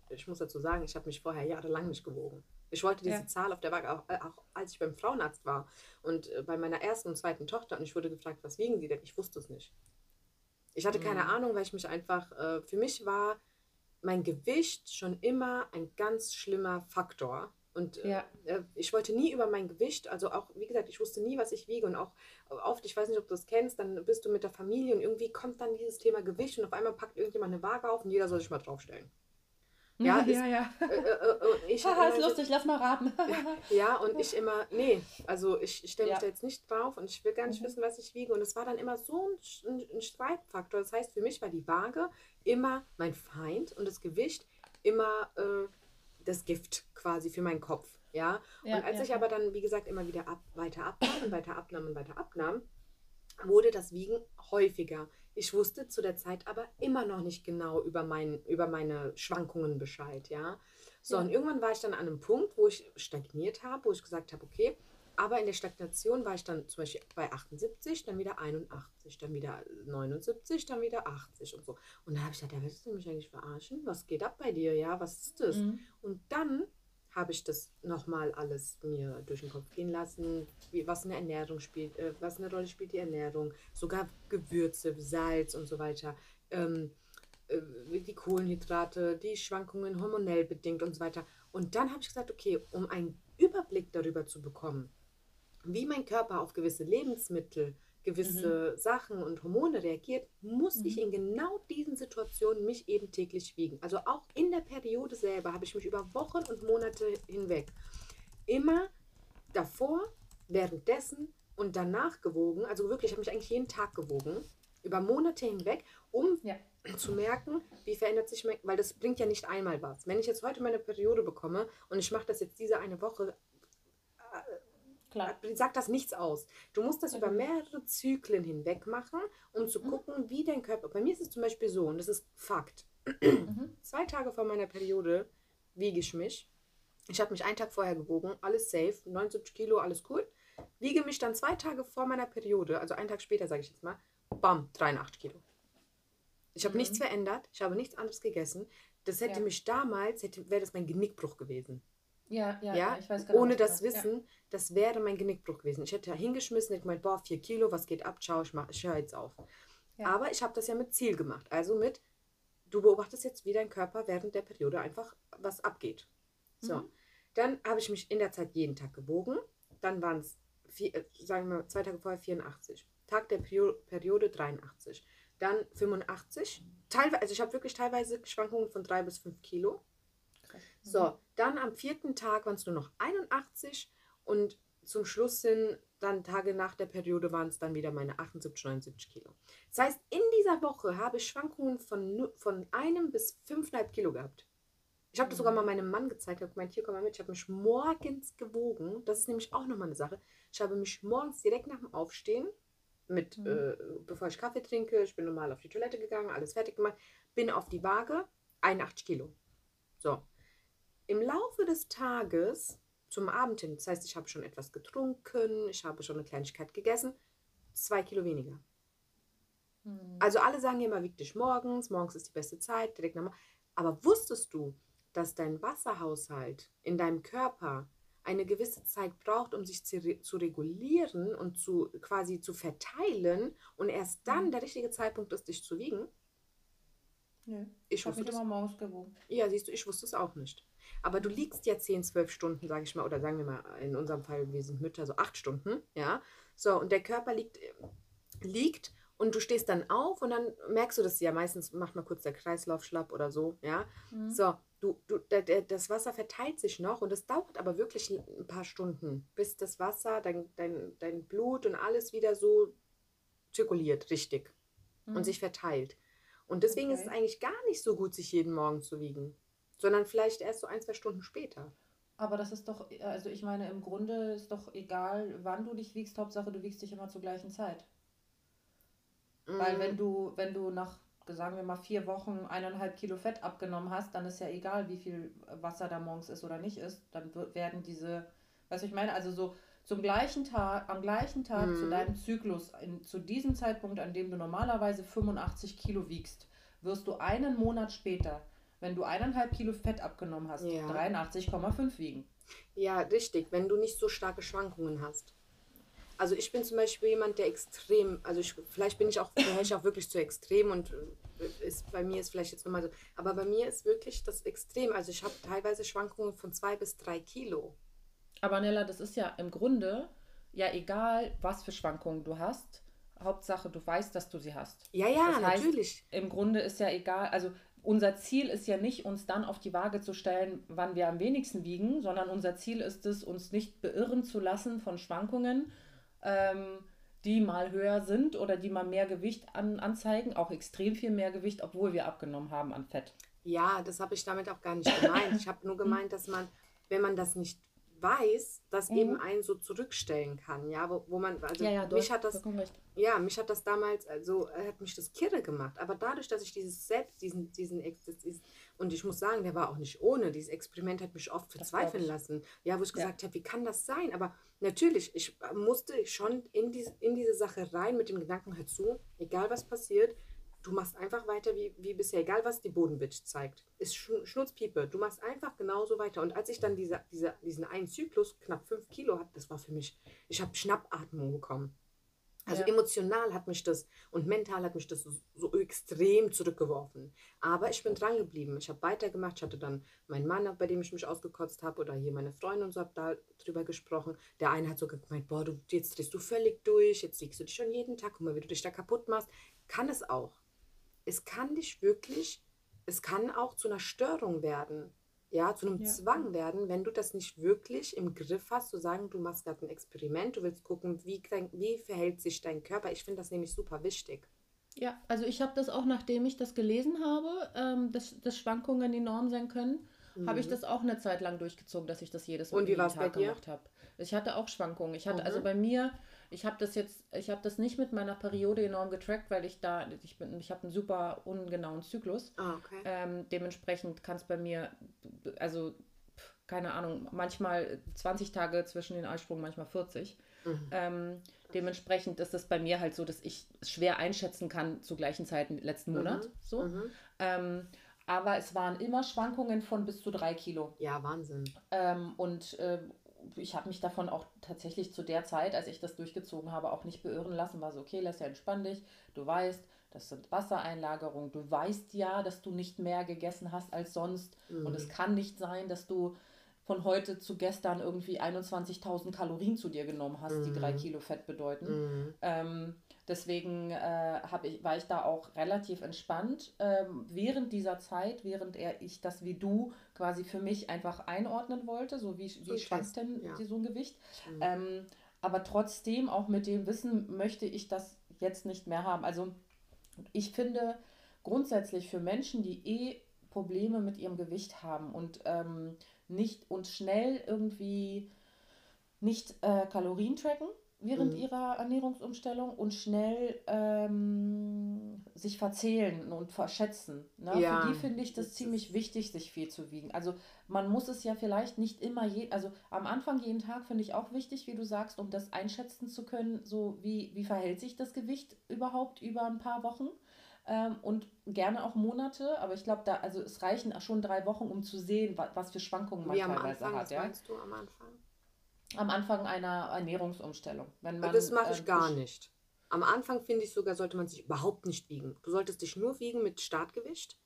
ich muss dazu sagen, ich habe mich vorher jahrelang nicht gewogen. Ich wollte diese ja. Zahl auf der Waage, auch, äh, auch, als ich beim Frauenarzt war und äh, bei meiner ersten und zweiten Tochter und ich wurde gefragt, was wiegen Sie denn? Ich wusste es nicht. Ich hatte keine mhm. Ahnung, weil ich mich einfach, äh, für mich war mein Gewicht schon immer ein ganz schlimmer Faktor. Und äh, ja. äh, ich wollte nie über mein Gewicht, also auch, wie gesagt, ich wusste nie, was ich wiege. Und auch oft, ich weiß nicht, ob du das kennst, dann bist du mit der Familie und irgendwie kommt dann dieses Thema Gewicht und auf einmal packt irgendjemand eine Waage auf und jeder soll sich mal draufstellen. Ja, ist, ja, ja. Äh, äh, äh ich, Haha, ist lustig, lass mal raten. ja, und ich immer, nee, also ich, ich stelle mich ja. da jetzt nicht drauf und ich will gar nicht mhm. wissen, was ich wiege. Und es war dann immer so ein, ein, ein Streitfaktor. Das heißt, für mich war die Waage immer mein Feind und das Gewicht immer äh, das Gift quasi für meinen Kopf. Ja, ja und als ja, ich aber dann, wie gesagt, immer wieder ab, weiter abnahm und weiter abnahm und weiter abnahm, wurde das Wiegen häufiger. Ich wusste zu der Zeit aber immer noch nicht genau über, mein, über meine Schwankungen Bescheid, ja. So, ja. und irgendwann war ich dann an einem Punkt, wo ich stagniert habe, wo ich gesagt habe, okay, aber in der Stagnation war ich dann zum Beispiel bei 78, dann wieder 81, dann wieder 79, dann wieder 80 und so. Und dann habe ich gedacht, ja, willst du mich eigentlich verarschen? Was geht ab bei dir? Ja, was ist das? Mhm. Und dann habe ich das nochmal alles mir durch den Kopf gehen lassen, wie, was eine Ernährung spielt, äh, was eine Rolle spielt die Ernährung, sogar Gewürze, Salz und so weiter, ähm, äh, die Kohlenhydrate, die Schwankungen hormonell bedingt und so weiter. Und dann habe ich gesagt, okay, um einen Überblick darüber zu bekommen, wie mein Körper auf gewisse Lebensmittel, gewisse mhm. Sachen und Hormone reagiert, muss mhm. ich in genau diesen Situationen mich eben täglich wiegen. Also auch in der Periode selber habe ich mich über Wochen und Monate hinweg immer davor, währenddessen und danach gewogen. Also wirklich, ich habe mich eigentlich jeden Tag gewogen, über Monate hinweg, um ja. zu merken, wie verändert sich mein, weil das bringt ja nicht einmal was. Wenn ich jetzt heute meine Periode bekomme und ich mache das jetzt diese eine Woche, Klar. sagt das nichts aus. Du musst das über mehrere Zyklen hinweg machen, um zu mhm. gucken, wie dein Körper. Bei mir ist es zum Beispiel so, und das ist Fakt. Mhm. Zwei Tage vor meiner Periode wiege ich mich. Ich habe mich einen Tag vorher gewogen, alles safe, 79 Kilo, alles cool. Wiege mich dann zwei Tage vor meiner Periode, also einen Tag später, sage ich jetzt mal, bam, 83 Kilo. Ich habe mhm. nichts verändert, ich habe nichts anderes gegessen. Das hätte ja. mich damals, hätte, wäre das mein Genickbruch gewesen. Ja, ja, ja? ich weiß genau, Ohne das Wissen, ja. das wäre mein Genickbruch gewesen. Ich hätte hingeschmissen, hätte gemeint, boah, vier Kilo, was geht ab, ciao, ich, ich höre jetzt auf. Ja. Aber ich habe das ja mit Ziel gemacht. Also mit, du beobachtest jetzt, wie dein Körper während der Periode einfach was abgeht. So, mhm. dann habe ich mich in der Zeit jeden Tag gewogen. Dann waren es, äh, sagen wir zwei Tage vorher 84. Tag der Periode 83 dann 85. Teilweise, also ich habe wirklich teilweise Schwankungen von 3 bis 5 Kilo. So, mhm. dann am vierten Tag waren es nur noch 81 und zum Schluss sind dann Tage nach der Periode waren es dann wieder meine 78, 79 Kilo. Das heißt, in dieser Woche habe ich Schwankungen von, von einem bis 5,5 Kilo gehabt. Ich habe das sogar mhm. mal meinem Mann gezeigt. Habe gemeint, hier komm mal mit. Ich habe mich morgens gewogen. Das ist nämlich auch nochmal eine Sache. Ich habe mich morgens direkt nach dem Aufstehen mit, mhm. äh, bevor ich Kaffee trinke, ich bin normal auf die Toilette gegangen, alles fertig gemacht, bin auf die Waage, 81 Kilo. So. Im Laufe des Tages zum Abend hin, das heißt, ich habe schon etwas getrunken, ich habe schon eine Kleinigkeit gegessen, zwei Kilo weniger. Mhm. Also alle sagen immer, wieg dich morgens, morgens ist die beste Zeit, direkt nochmal. Aber wusstest du, dass dein Wasserhaushalt in deinem Körper eine gewisse Zeit braucht, um sich zu, zu regulieren und zu quasi zu verteilen und erst dann mhm. der richtige Zeitpunkt ist, dich zu wiegen? Nee, ich habe mich immer morgens gewogen. Ja, siehst du, ich wusste es auch nicht. Aber du liegst ja 10, 12 Stunden, sage ich mal, oder sagen wir mal, in unserem Fall, wir sind Mütter, so 8 Stunden, ja. So, und der Körper liegt, liegt und du stehst dann auf und dann merkst du das ja. Meistens macht mal kurz der Kreislauf schlapp oder so, ja. Mhm. So, du, du, das Wasser verteilt sich noch und es dauert aber wirklich ein paar Stunden, bis das Wasser, dein, dein, dein Blut und alles wieder so zirkuliert, richtig. Mhm. Und sich verteilt. Und deswegen okay. ist es eigentlich gar nicht so gut, sich jeden Morgen zu wiegen, sondern vielleicht erst so ein, zwei Stunden später. Aber das ist doch, also ich meine, im Grunde ist doch egal, wann du dich wiegst, Hauptsache du wiegst dich immer zur gleichen Zeit. Mhm. Weil wenn du, wenn du nach sagen wir mal, vier Wochen eineinhalb Kilo Fett abgenommen hast, dann ist ja egal, wie viel Wasser da morgens ist oder nicht ist. Dann werden diese, was ich meine, also so zum gleichen Tag, am gleichen Tag mhm. zu deinem Zyklus, in, zu diesem Zeitpunkt, an dem du normalerweise 85 Kilo wiegst, wirst du einen Monat später, wenn du eineinhalb Kilo Fett abgenommen hast, ja. 83,5 wiegen. Ja, richtig, wenn du nicht so starke Schwankungen hast. Also ich bin zum Beispiel jemand, der extrem, also ich, vielleicht bin ich auch, gehöre ich auch wirklich zu extrem und äh, ist, bei mir ist vielleicht jetzt nochmal so, aber bei mir ist wirklich das extrem. Also ich habe teilweise Schwankungen von zwei bis drei Kilo. Aber Nella, das ist ja im Grunde ja egal, was für Schwankungen du hast. Hauptsache, du weißt, dass du sie hast. Ja, ja, das heißt, natürlich. Im Grunde ist ja egal, also unser Ziel ist ja nicht, uns dann auf die Waage zu stellen, wann wir am wenigsten wiegen, sondern unser Ziel ist es, uns nicht beirren zu lassen von Schwankungen, ähm, die mal höher sind oder die mal mehr Gewicht an, anzeigen, auch extrem viel mehr Gewicht, obwohl wir abgenommen haben an Fett. Ja, das habe ich damit auch gar nicht gemeint. Ich habe nur gemeint, dass man, wenn man das nicht weiß, das mhm. eben einen so zurückstellen kann, ja, wo, wo man, also ja, ja, mich hat das, ja, mich hat das damals, also hat mich das kirre gemacht, aber dadurch, dass ich dieses selbst, diesen, diesen, diesen und ich muss sagen, der war auch nicht ohne, dieses Experiment hat mich oft verzweifeln lassen, ja, wo ich gesagt ja. habe, wie kann das sein, aber natürlich, ich musste schon in diese, in diese Sache rein mit dem Gedanken, hör zu, egal was passiert, Du machst einfach weiter wie, wie bisher, egal was die Bodenwitch zeigt. Ist Schnutzpiepe. Du machst einfach genauso weiter. Und als ich dann diese, diese, diesen einen Zyklus, knapp fünf Kilo hatte, das war für mich, ich habe Schnappatmung bekommen. Also ja. emotional hat mich das und mental hat mich das so, extrem zurückgeworfen. Aber ich bin dran geblieben. Ich habe weitergemacht. Ich hatte dann meinen Mann, bei dem ich mich ausgekotzt habe, oder hier meine Freundin und so, habe da drüber gesprochen. Der eine hat so gemeint, boah, du, jetzt drehst du völlig durch, jetzt siegst du dich schon jeden Tag, guck mal, wie du dich da kaputt machst. Kann es auch es kann dich wirklich, es kann auch zu einer Störung werden, ja, zu einem ja. Zwang werden, wenn du das nicht wirklich im Griff hast, zu sagen, du machst gerade ein Experiment, du willst gucken, wie, wie verhält sich dein Körper. Ich finde das nämlich super wichtig. Ja, also ich habe das auch, nachdem ich das gelesen habe, ähm, dass, dass Schwankungen enorm sein können, mhm. habe ich das auch eine Zeit lang durchgezogen, dass ich das jedes Mal Und wie Tag gemacht habe. Ich hatte auch Schwankungen. Ich hatte, also mhm. also bei mir, Ich habe das jetzt, ich habe das nicht mit meiner Periode enorm getrackt, weil ich da, ich bin, ich habe einen super ungenauen Zyklus. Ah, okay. Ähm, dementsprechend kann es bei mir, also keine Ahnung, manchmal 20 Tage zwischen den Eisprung, manchmal 40. Mhm. Ähm, dementsprechend ist es bei mir halt so, dass ich schwer einschätzen kann zu gleichen Zeiten letzten mhm. Monat. So. Mhm. Ähm, aber es waren immer Schwankungen von bis zu drei Kilo. Ja, Wahnsinn. Ähm, und äh, ich habe mich davon auch tatsächlich zu der Zeit, als ich das durchgezogen habe, auch nicht beirren lassen. War so, okay, lass ja entspann dich. Du weißt, das sind Wassereinlagerungen. Du weißt ja, dass du nicht mehr gegessen hast als sonst. Mhm. Und es kann nicht sein, dass du von heute zu gestern irgendwie 21.000 Kalorien zu dir genommen hast, mhm. die drei Kilo Fett bedeuten. Mhm. Ähm, deswegen äh, ich, war ich da auch relativ entspannt ähm, während dieser Zeit, während er ich das wie du quasi für mich einfach einordnen wollte, so wie, wie schwankt denn ja. so ein Gewicht. Mhm. Ähm, aber trotzdem auch mit dem Wissen möchte ich das jetzt nicht mehr haben. Also ich finde grundsätzlich für Menschen, die eh Probleme mit ihrem Gewicht haben und ähm, nicht und schnell irgendwie nicht äh, Kalorien tracken während mhm. ihrer Ernährungsumstellung und schnell ähm, sich verzählen und verschätzen. Ne? Ja, Für die finde ich das, das ziemlich wichtig, sich viel zu wiegen. Also man muss es ja vielleicht nicht immer, je, also am Anfang jeden Tag finde ich auch wichtig, wie du sagst, um das einschätzen zu können, so wie, wie verhält sich das Gewicht überhaupt über ein paar Wochen ähm, und gerne auch Monate, aber ich glaube, da, also es reichen schon drei Wochen, um zu sehen, was, was für Schwankungen man Wie teilweise Anfang, hat. Was ja? meinst du am Anfang? Am Anfang einer Ernährungsumstellung. Wenn man, das mache ich äh, gar nicht. Am Anfang finde ich sogar, sollte man sich überhaupt nicht wiegen. Du solltest dich nur wiegen mit Startgewicht.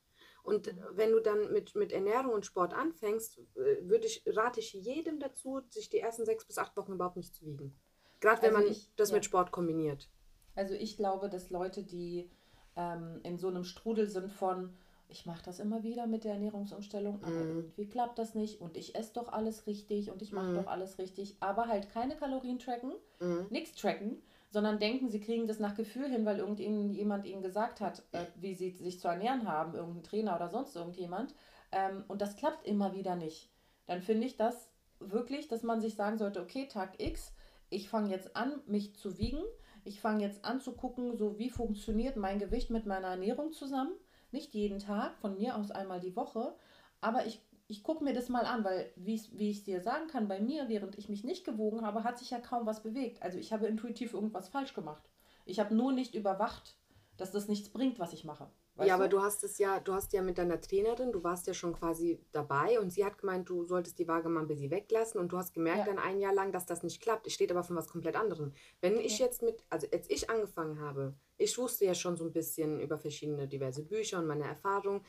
Und mhm. wenn du dann mit, mit Ernährung und Sport anfängst, äh, würde ich, rate ich jedem dazu, sich die ersten sechs bis acht Wochen überhaupt nicht zu wiegen. Gerade wenn also man ich, das ja. mit Sport kombiniert. Also ich glaube, dass Leute, die ähm, in so einem Strudel sind von, ich mache das immer wieder mit der Ernährungsumstellung, aber mm. irgendwie klappt das nicht und ich esse doch alles richtig und ich mache mm. doch alles richtig, aber halt keine Kalorien tracken, mm. nichts tracken, sondern denken, sie kriegen das nach Gefühl hin, weil irgendjemand ihnen gesagt hat, äh, wie sie sich zu ernähren haben, irgendein Trainer oder sonst irgendjemand. Ähm, und das klappt immer wieder nicht. Dann finde ich das wirklich, dass man sich sagen sollte, okay, Tag X, ich fange jetzt an, mich zu wiegen ich fange jetzt an zu gucken, so wie funktioniert mein Gewicht mit meiner Ernährung zusammen. Nicht jeden Tag, von mir aus einmal die Woche, aber ich, ich gucke mir das mal an, weil, wie ich es dir sagen kann, bei mir, während ich mich nicht gewogen habe, hat sich ja kaum was bewegt. Also ich habe intuitiv irgendwas falsch gemacht. Ich habe nur nicht überwacht, dass das nichts bringt, was ich mache. Weißt ja, aber du? hast es ja, du hast ja mit deiner Trainerin, du warst ja schon quasi dabei und sie hat gemeint, du solltest die Waage mal ein bisschen weglassen und du hast gemerkt ja. dann ein Jahr lang, dass das nicht klappt. Es steht aber von was komplett anderem. Wenn ich ja. jetzt mit, also als ich angefangen habe, ich wusste ja schon so ein bisschen über verschiedene diverse Bücher und meine Erfahrungen.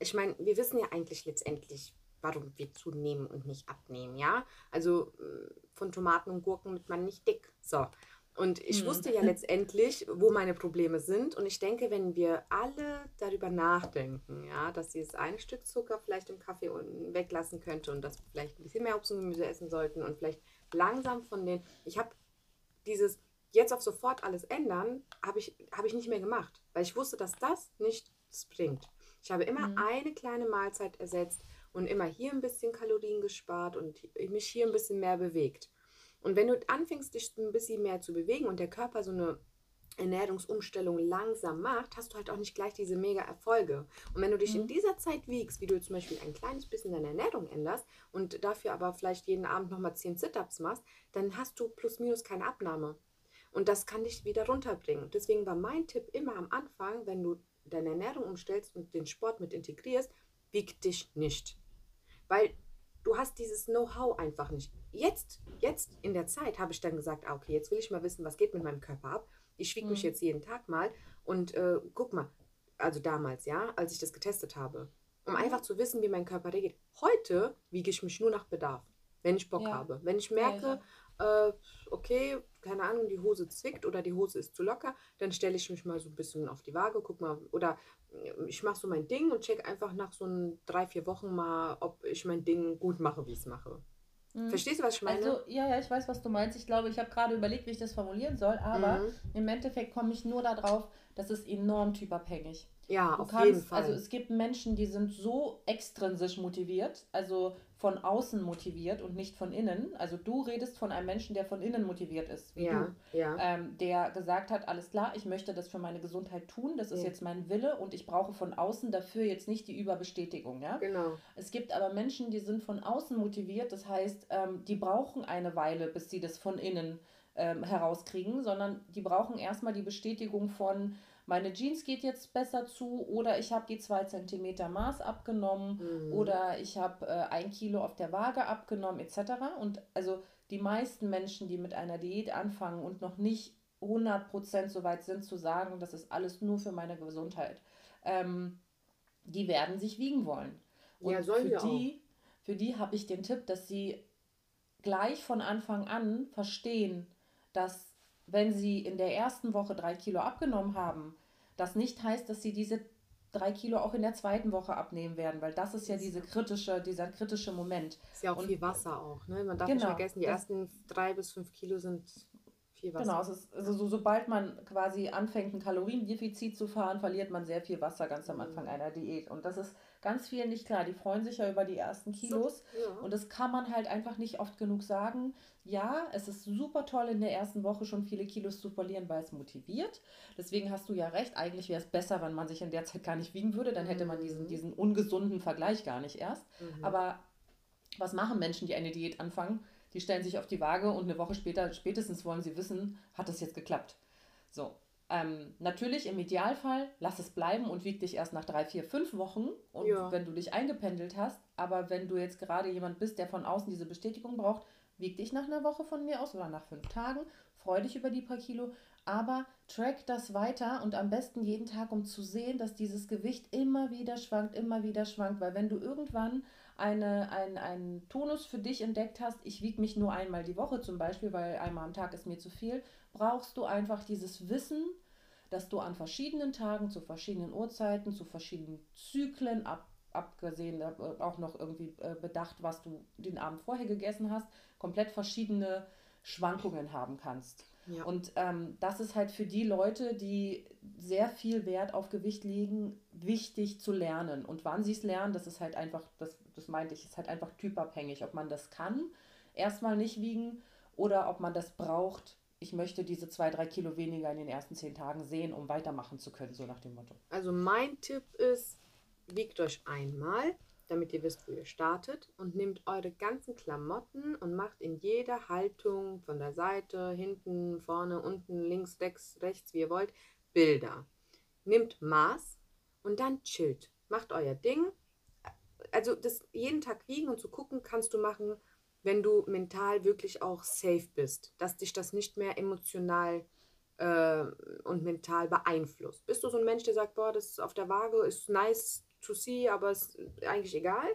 Ich meine, wir wissen ja eigentlich letztendlich, warum wir zunehmen und nicht abnehmen, ja? Also äh, von Tomaten und Gurken wird man nicht dick. So. Und ich hm. wusste ja letztendlich, wo meine Probleme sind. Und ich denke, wenn wir alle darüber nachdenken, ja, dass dieses ein Stück Zucker vielleicht im Kaffee weglassen könnte und dass wir vielleicht ein bisschen mehr Obst und Gemüse essen sollten und vielleicht langsam von den. Ich habe dieses jetzt auf sofort alles ändern, habe ich, hab ich nicht mehr gemacht, weil ich wusste, dass das nichts bringt. Ich habe immer mhm. eine kleine Mahlzeit ersetzt und immer hier ein bisschen Kalorien gespart und mich hier ein bisschen mehr bewegt. Und wenn du anfängst, dich ein bisschen mehr zu bewegen und der Körper so eine Ernährungsumstellung langsam macht, hast du halt auch nicht gleich diese mega Erfolge. Und wenn du dich mhm. in dieser Zeit wiegst, wie du zum Beispiel ein kleines bisschen deine Ernährung änderst und dafür aber vielleicht jeden Abend nochmal 10 Sit-Ups machst, dann hast du plus minus keine Abnahme. Und das kann dich wieder runterbringen. Deswegen war mein Tipp immer am Anfang, wenn du deine Ernährung umstellst und den Sport mit integrierst, wieg dich nicht. Weil du hast dieses Know-how einfach nicht. Jetzt, jetzt in der Zeit habe ich dann gesagt, ah, okay, jetzt will ich mal wissen, was geht mit meinem Körper ab. Ich wiege mhm. mich jetzt jeden Tag mal und äh, guck mal, also damals, ja, als ich das getestet habe, um mhm. einfach zu wissen, wie mein Körper reagiert. Heute wiege ich mich nur nach Bedarf, wenn ich Bock ja. habe. Wenn ich merke, ja, äh, okay, keine Ahnung, die Hose zwickt oder die Hose ist zu locker, dann stelle ich mich mal so ein bisschen auf die Waage, guck mal, oder ich mache so mein Ding und check einfach nach so drei, vier Wochen mal, ob ich mein Ding gut mache, wie ich es mache. Mhm. Verstehst du, was ich meine? Also, ja, ja, ich weiß, was du meinst. Ich glaube, ich habe gerade überlegt, wie ich das formulieren soll, aber mhm. im Endeffekt komme ich nur darauf, das ist enorm typabhängig. Ja, du auf kannst, jeden Fall. Also es gibt Menschen, die sind so extrinsisch motiviert, also von außen motiviert und nicht von innen. Also du redest von einem Menschen, der von innen motiviert ist, wie ja, du, ja. Ähm, der gesagt hat, alles klar, ich möchte das für meine Gesundheit tun, das ist ja. jetzt mein Wille und ich brauche von außen dafür jetzt nicht die Überbestätigung. Ja? Genau. Es gibt aber Menschen, die sind von außen motiviert, das heißt, ähm, die brauchen eine Weile, bis sie das von innen ähm, herauskriegen, sondern die brauchen erstmal die Bestätigung von, meine Jeans geht jetzt besser zu oder ich habe die zwei Zentimeter Maß abgenommen mhm. oder ich habe äh, ein Kilo auf der Waage abgenommen etc. Und also die meisten Menschen, die mit einer Diät anfangen und noch nicht 100% so weit sind zu sagen, das ist alles nur für meine Gesundheit, ähm, die werden sich wiegen wollen. Und ja, sollen für die, auch. für die habe ich den Tipp, dass sie gleich von Anfang an verstehen, dass wenn sie in der ersten Woche drei Kilo abgenommen haben, das nicht heißt, dass sie diese drei Kilo auch in der zweiten Woche abnehmen werden, weil das ist ja diese kritische, dieser kritische Moment. Ist ja auch und, viel Wasser auch, ne? Man darf genau, nicht vergessen, die ersten drei bis fünf Kilo sind viel Wasser. Genau, ist, also so, sobald man quasi anfängt, ein Kaloriendefizit zu fahren, verliert man sehr viel Wasser ganz am Anfang mhm. einer Diät. Und das ist ganz vielen nicht klar. Die freuen sich ja über die ersten Kilos. So, ja. Und das kann man halt einfach nicht oft genug sagen. Ja, es ist super toll, in der ersten Woche schon viele Kilos zu verlieren, weil es motiviert. Deswegen hast du ja recht. Eigentlich wäre es besser, wenn man sich in der Zeit gar nicht wiegen würde. Dann hätte man diesen, mhm. diesen ungesunden Vergleich gar nicht erst. Mhm. Aber was machen Menschen, die eine Diät anfangen? Die stellen sich auf die Waage und eine Woche später, spätestens wollen sie wissen, hat das jetzt geklappt. So. Ähm, natürlich im Idealfall, lass es bleiben und wieg dich erst nach drei, vier, fünf Wochen und ja. wenn du dich eingependelt hast. Aber wenn du jetzt gerade jemand bist, der von außen diese Bestätigung braucht, wieg dich nach einer Woche von mir aus oder nach fünf Tagen, freu dich über die paar Kilo, aber track das weiter und am besten jeden Tag, um zu sehen, dass dieses Gewicht immer wieder schwankt, immer wieder schwankt, weil wenn du irgendwann eine, ein, einen Tonus für dich entdeckt hast, ich wiege mich nur einmal die Woche zum Beispiel, weil einmal am Tag ist mir zu viel, brauchst du einfach dieses Wissen, dass du an verschiedenen Tagen, zu verschiedenen Uhrzeiten, zu verschiedenen Zyklen, ab, abgesehen äh, auch noch irgendwie äh, bedacht, was du den Abend vorher gegessen hast, komplett verschiedene Schwankungen haben kannst. Ja. Und ähm, das ist halt für die Leute, die sehr viel Wert auf Gewicht legen, wichtig zu lernen. Und wann sie es lernen, das ist halt einfach, das, das meinte ich, ist halt einfach typabhängig, ob man das kann, erstmal nicht wiegen oder ob man das braucht. Ich möchte diese zwei, drei Kilo weniger in den ersten zehn Tagen sehen, um weitermachen zu können, so nach dem Motto. Also mein Tipp ist, wiegt euch einmal damit ihr wisst, wo ihr startet und nehmt eure ganzen Klamotten und macht in jeder Haltung von der Seite, hinten, vorne, unten, links, rechts, rechts, wie ihr wollt, Bilder. Nehmt Maß und dann chillt. Macht euer Ding. Also das jeden Tag wiegen und zu gucken kannst du machen, wenn du mental wirklich auch safe bist, dass dich das nicht mehr emotional äh, und mental beeinflusst. Bist du so ein Mensch, der sagt, boah, das ist auf der Waage ist nice, to see, aber ist eigentlich egal,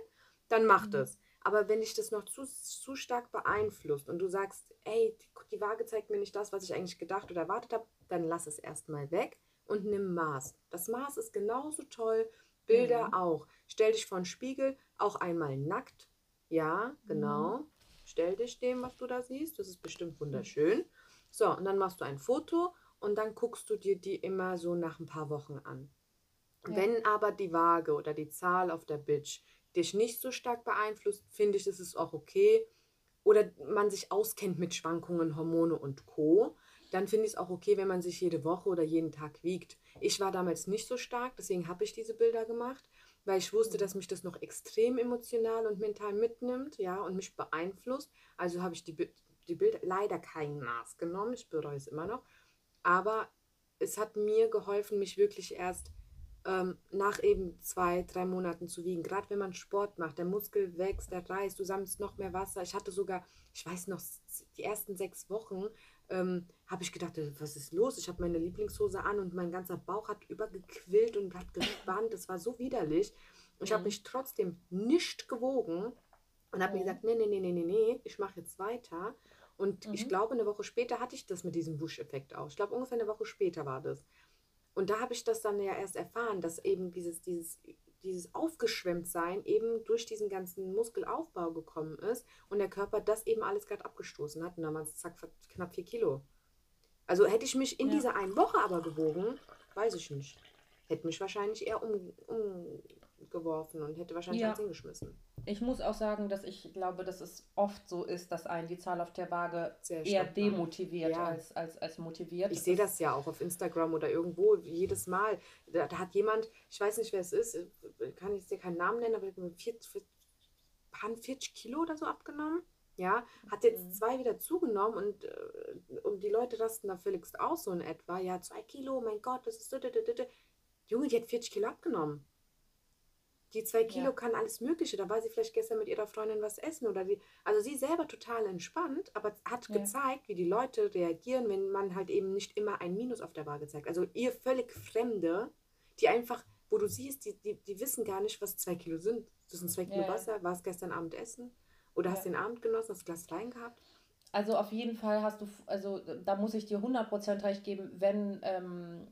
dann mach mhm. das. Aber wenn dich das noch zu, zu stark beeinflusst und du sagst, ey, die Waage zeigt mir nicht das, was ich eigentlich gedacht oder erwartet habe, dann lass es erstmal weg und nimm Maß. Das Maß ist genauso toll, Bilder mhm. auch. Stell dich vor den Spiegel, auch einmal nackt. Ja, genau. Mhm. Stell dich dem, was du da siehst. Das ist bestimmt wunderschön. So, und dann machst du ein Foto und dann guckst du dir die immer so nach ein paar Wochen an. Ja. Wenn aber die Waage oder die Zahl auf der Bitch dich nicht so stark beeinflusst, finde ich, ist es auch okay. Oder man sich auskennt mit Schwankungen, Hormone und Co., dann finde ich es auch okay, wenn man sich jede Woche oder jeden Tag wiegt. Ich war damals nicht so stark, deswegen habe ich diese Bilder gemacht, weil ich wusste, mhm. dass mich das noch extrem emotional und mental mitnimmt, ja, und mich beeinflusst. Also habe ich die, die Bilder leider kein Maß genommen, ich bereue es immer noch, aber es hat mir geholfen, mich wirklich erst ähm, nach eben zwei, drei Monaten zu wiegen. Gerade wenn man Sport macht, der Muskel wächst, der reißt, du sammelst noch mehr Wasser. Ich hatte sogar, ich weiß noch, die ersten sechs Wochen ähm, habe ich gedacht, äh, was ist los? Ich habe meine Lieblingshose an und mein ganzer Bauch hat übergequillt und hat gespannt. Das war so widerlich. Ich habe mhm. mich trotzdem nicht gewogen und habe mir gesagt, nee, nee, nee, nee, nee, nee, ich mache jetzt weiter. Und mhm. ich glaube, eine Woche später hatte ich das mit diesem Busch-Effekt auch. Ich glaube, ungefähr eine Woche später war das. Und da habe ich das dann ja erst erfahren, dass eben dieses, dieses, dieses Aufgeschwemmtsein eben durch diesen ganzen Muskelaufbau gekommen ist und der Körper das eben alles gerade abgestoßen hat. Und dann waren es zack, knapp vier Kilo. Also hätte ich mich in ja. dieser einen Woche aber gewogen, weiß ich nicht. hätte mich wahrscheinlich eher um, umgeworfen und hätte wahrscheinlich ja. hingeschmissen. Ich muss auch sagen, dass ich glaube, dass es oft so ist, dass einen die Zahl auf der Waage Sehr eher demotiviert ja. als, als, als motiviert. Ich sehe das ja auch auf Instagram oder irgendwo jedes Mal. Da, da, hat jemand, ich weiß nicht, wer es ist, kann ich dir keinen Namen nennen, aber 40, 40 Kilo oder so abgenommen. Ja, hat jetzt zwei wieder zugenommen und, äh, und die Leute rasten da völlig aus, so in etwa. Ja, zwei Kilo, mein Gott, das ist. Junge, die hat 40 Kilo abgenommen. Die zwei Kilo ja. kann alles Mögliche. Da war sie vielleicht gestern mit ihrer Freundin was essen oder die. Also sie selber total entspannt, aber hat ja. gezeigt, wie die Leute reagieren, wenn man halt eben nicht immer ein Minus auf der Waage zeigt. Also ihr völlig Fremde, die einfach, wo du siehst, die, die, die wissen gar nicht, was zwei Kilo sind. Das sind zwei Kilo ja. Wasser. War es gestern Abend Essen? Oder hast du den Abend genossen, hast du Glas Wein gehabt? Also auf jeden Fall hast du, also da muss ich dir 100% recht geben, wenn ähm,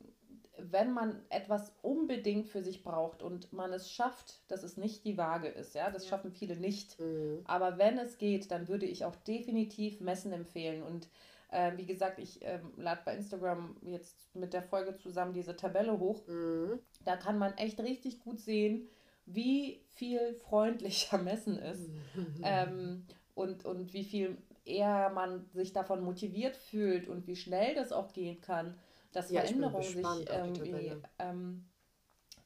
wenn man etwas unbedingt für sich braucht und man es schafft, dass es nicht die Waage ist, ja, das ja. schaffen viele nicht. Mhm. Aber wenn es geht, dann würde ich auch definitiv Messen empfehlen. Und äh, wie gesagt, ich äh, lade bei Instagram jetzt mit der Folge zusammen diese Tabelle hoch. Mhm. Da kann man echt richtig gut sehen, wie viel freundlicher Messen ist mhm. ähm, und, und wie viel eher man sich davon motiviert fühlt und wie schnell das auch gehen kann dass ja, Veränderungen sich irgendwie. Ähm,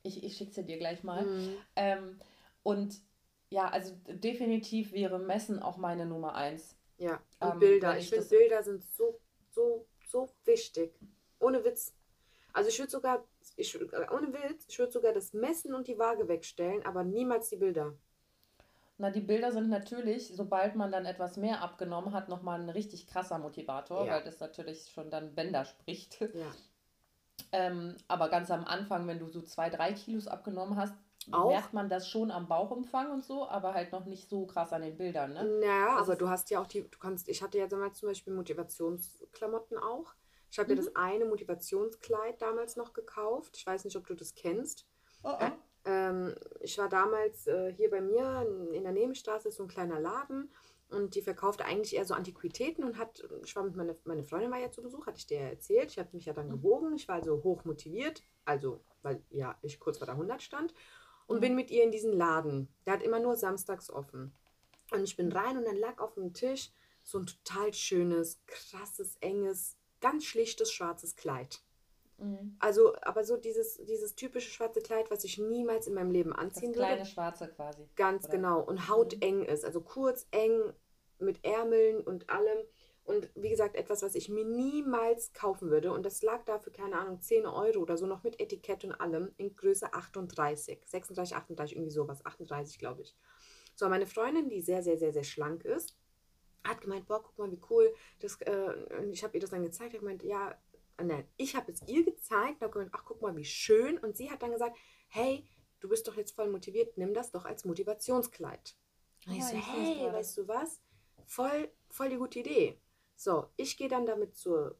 ich ich schicke sie dir gleich mal. Mhm. Ähm, und ja, also definitiv wäre Messen auch meine Nummer eins. Ja, und ähm, Bilder. Ich, ich finde, Bilder sind so, so, so wichtig. Ohne Witz. Also ich würde sogar, ich, ohne Witz, ich würde sogar das Messen und die Waage wegstellen, aber niemals die Bilder. Na, die Bilder sind natürlich, sobald man dann etwas mehr abgenommen hat, nochmal ein richtig krasser Motivator, ja. weil das natürlich schon dann Bänder spricht. Ja. ähm, aber ganz am Anfang, wenn du so zwei, drei Kilos abgenommen hast, auch? merkt man das schon am Bauchumfang und so, aber halt noch nicht so krass an den Bildern, ne? Naja, aber du hast ja auch die, du kannst, ich hatte ja damals zum Beispiel Motivationsklamotten auch. Ich habe mhm. dir das eine Motivationskleid damals noch gekauft. Ich weiß nicht, ob du das kennst. Oh, oh. Ähm, ich war damals äh, hier bei mir in der Nebenstraße, ist so ein kleiner Laden und die verkaufte eigentlich eher so Antiquitäten und hat, ich war mit meiner meine Freundin war ja zu Besuch, hatte ich dir ja erzählt. Ich habe mich ja dann mhm. gewogen, ich war also hoch motiviert, also weil ja ich kurz vor der 100 stand und mhm. bin mit ihr in diesen Laden. Der hat immer nur samstags offen. Und ich bin mhm. rein und dann lag auf dem Tisch so ein total schönes, krasses, enges, ganz schlichtes schwarzes Kleid. Mhm. Also, aber so dieses, dieses typische schwarze Kleid, was ich niemals in meinem Leben anziehen das kleine würde. schwarze quasi. Ganz oder? genau. Und hauteng mhm. ist. Also kurz, eng, mit Ärmeln und allem. Und wie gesagt, etwas, was ich mir niemals kaufen würde. Und das lag da für, keine Ahnung, 10 Euro oder so, noch mit Etikett und allem, in Größe 38. 36, 38, irgendwie sowas. 38, glaube ich. So, meine Freundin, die sehr, sehr, sehr, sehr schlank ist, hat gemeint, boah, guck mal, wie cool. Das, äh, ich habe ihr das dann gezeigt. Hat gemeint, ja, nein, ich habe es ihr gezeigt, und ach guck mal, wie schön. Und sie hat dann gesagt, hey, du bist doch jetzt voll motiviert, nimm das doch als Motivationskleid. Und ich so, hey, weißt du was? Voll, voll die gute Idee. So, ich gehe dann damit zur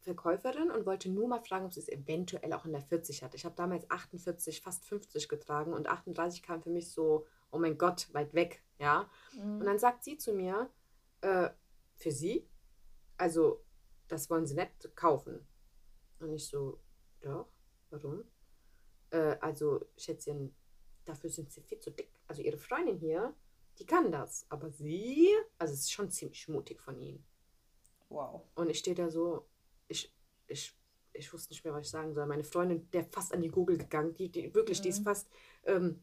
Verkäuferin und wollte nur mal fragen, ob sie es eventuell auch in der 40 hat. Ich habe damals 48, fast 50 getragen und 38 kam für mich so, oh mein Gott, weit weg, ja. Mhm. Und dann sagt sie zu mir, äh, für sie, also das wollen sie nicht kaufen. Und ich so, doch, warum? Äh, also, Schätzchen, dafür sind sie viel zu dick. Also ihre Freundin hier, die kann das. Aber sie, also es ist schon ziemlich mutig von ihnen. Wow. Und ich stehe da so, ich, ich, ich wusste nicht mehr, was ich sagen soll. Meine Freundin, der fast an die Google gegangen, die, die wirklich, mhm. die ist mhm. fast, ähm,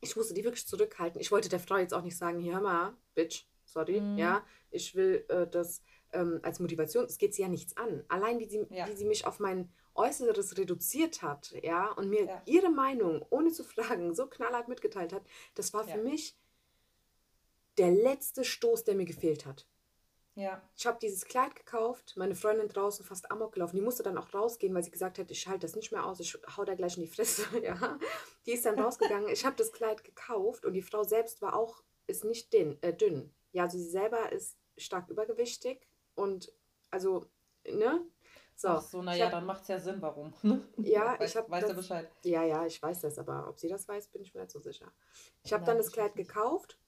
ich musste die wirklich zurückhalten. Ich wollte der Frau jetzt auch nicht sagen, hier, hör mal, Bitch, sorry, mhm. ja, ich will äh, das ähm, als Motivation, es geht sie ja nichts an. Allein wie sie, ja. wie sie mich auf mein Äußeres reduziert hat, ja, und mir ja. ihre Meinung, ohne zu fragen, so knallhart mitgeteilt hat, das war für ja. mich der letzte Stoß, der mir gefehlt hat. Ja. Ich habe dieses Kleid gekauft, meine Freundin draußen fast amok gelaufen. Die musste dann auch rausgehen, weil sie gesagt hat, ich halte das nicht mehr aus, ich hau da gleich in die Fresse. ja. Die ist dann rausgegangen. ich habe das Kleid gekauft und die Frau selbst war auch, ist nicht dünn. Äh, dünn. Ja, also sie selber ist stark übergewichtig und also, ne? So, Ach so, naja, dann macht es ja Sinn, warum. Ne? Ja, ich habe. Weißt du Bescheid? Ja, ja, ich weiß das, aber ob sie das weiß, bin ich mir nicht so sicher. Ich habe dann das Kleid gekauft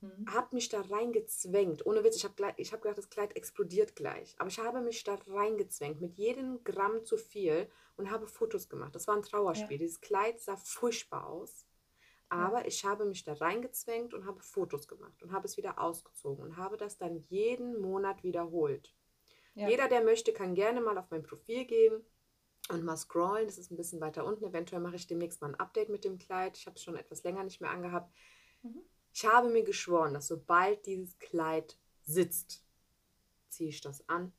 mhm. habe mich da reingezwängt. Ohne Witz, ich habe ich hab gedacht, das Kleid explodiert gleich. Aber ich habe mich da reingezwängt mit jedem Gramm zu viel und habe Fotos gemacht. Das war ein Trauerspiel. Ja. Dieses Kleid sah furchtbar aus. Aber ich habe mich da reingezwängt und habe Fotos gemacht und habe es wieder ausgezogen und habe das dann jeden Monat wiederholt. Ja. Jeder, der möchte, kann gerne mal auf mein Profil gehen und mal scrollen. Das ist ein bisschen weiter unten. Eventuell mache ich demnächst mal ein Update mit dem Kleid. Ich habe es schon etwas länger nicht mehr angehabt. Mhm. Ich habe mir geschworen, dass sobald dieses Kleid sitzt, ziehe ich das an.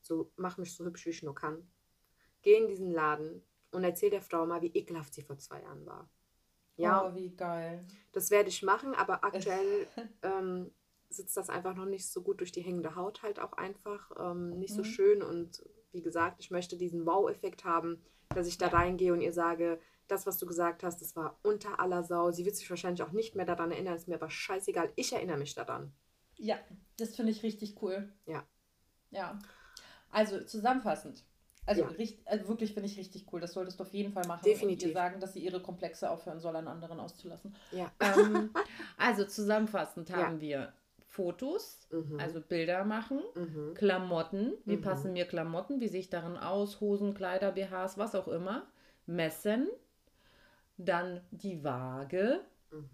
So mache mich so hübsch, wie ich nur kann. Gehe in diesen Laden und erzähle der Frau mal, wie ekelhaft sie vor zwei Jahren war. Ja, oh, wie geil. Das werde ich machen, aber aktuell ähm, sitzt das einfach noch nicht so gut durch die hängende Haut halt auch einfach. Ähm, nicht mhm. so schön und wie gesagt, ich möchte diesen Wow-Effekt haben, dass ich da ja. reingehe und ihr sage, das, was du gesagt hast, das war unter aller Sau. Sie wird sich wahrscheinlich auch nicht mehr daran erinnern, ist mir aber scheißegal. Ich erinnere mich daran. Ja, das finde ich richtig cool. Ja. Ja. Also zusammenfassend. Also, ja. richtig, also wirklich finde ich richtig cool. Das solltest du auf jeden Fall machen. Definitiv. Und ihr sagen, dass sie ihre Komplexe aufhören soll, an anderen auszulassen. Ja. Ähm, also zusammenfassend haben wir Fotos, mhm. also Bilder machen, mhm. Klamotten, wie mhm. passen mir Klamotten, wie sehe ich darin aus, Hosen, Kleider, BHs, was auch immer, messen, dann die Waage. Mhm.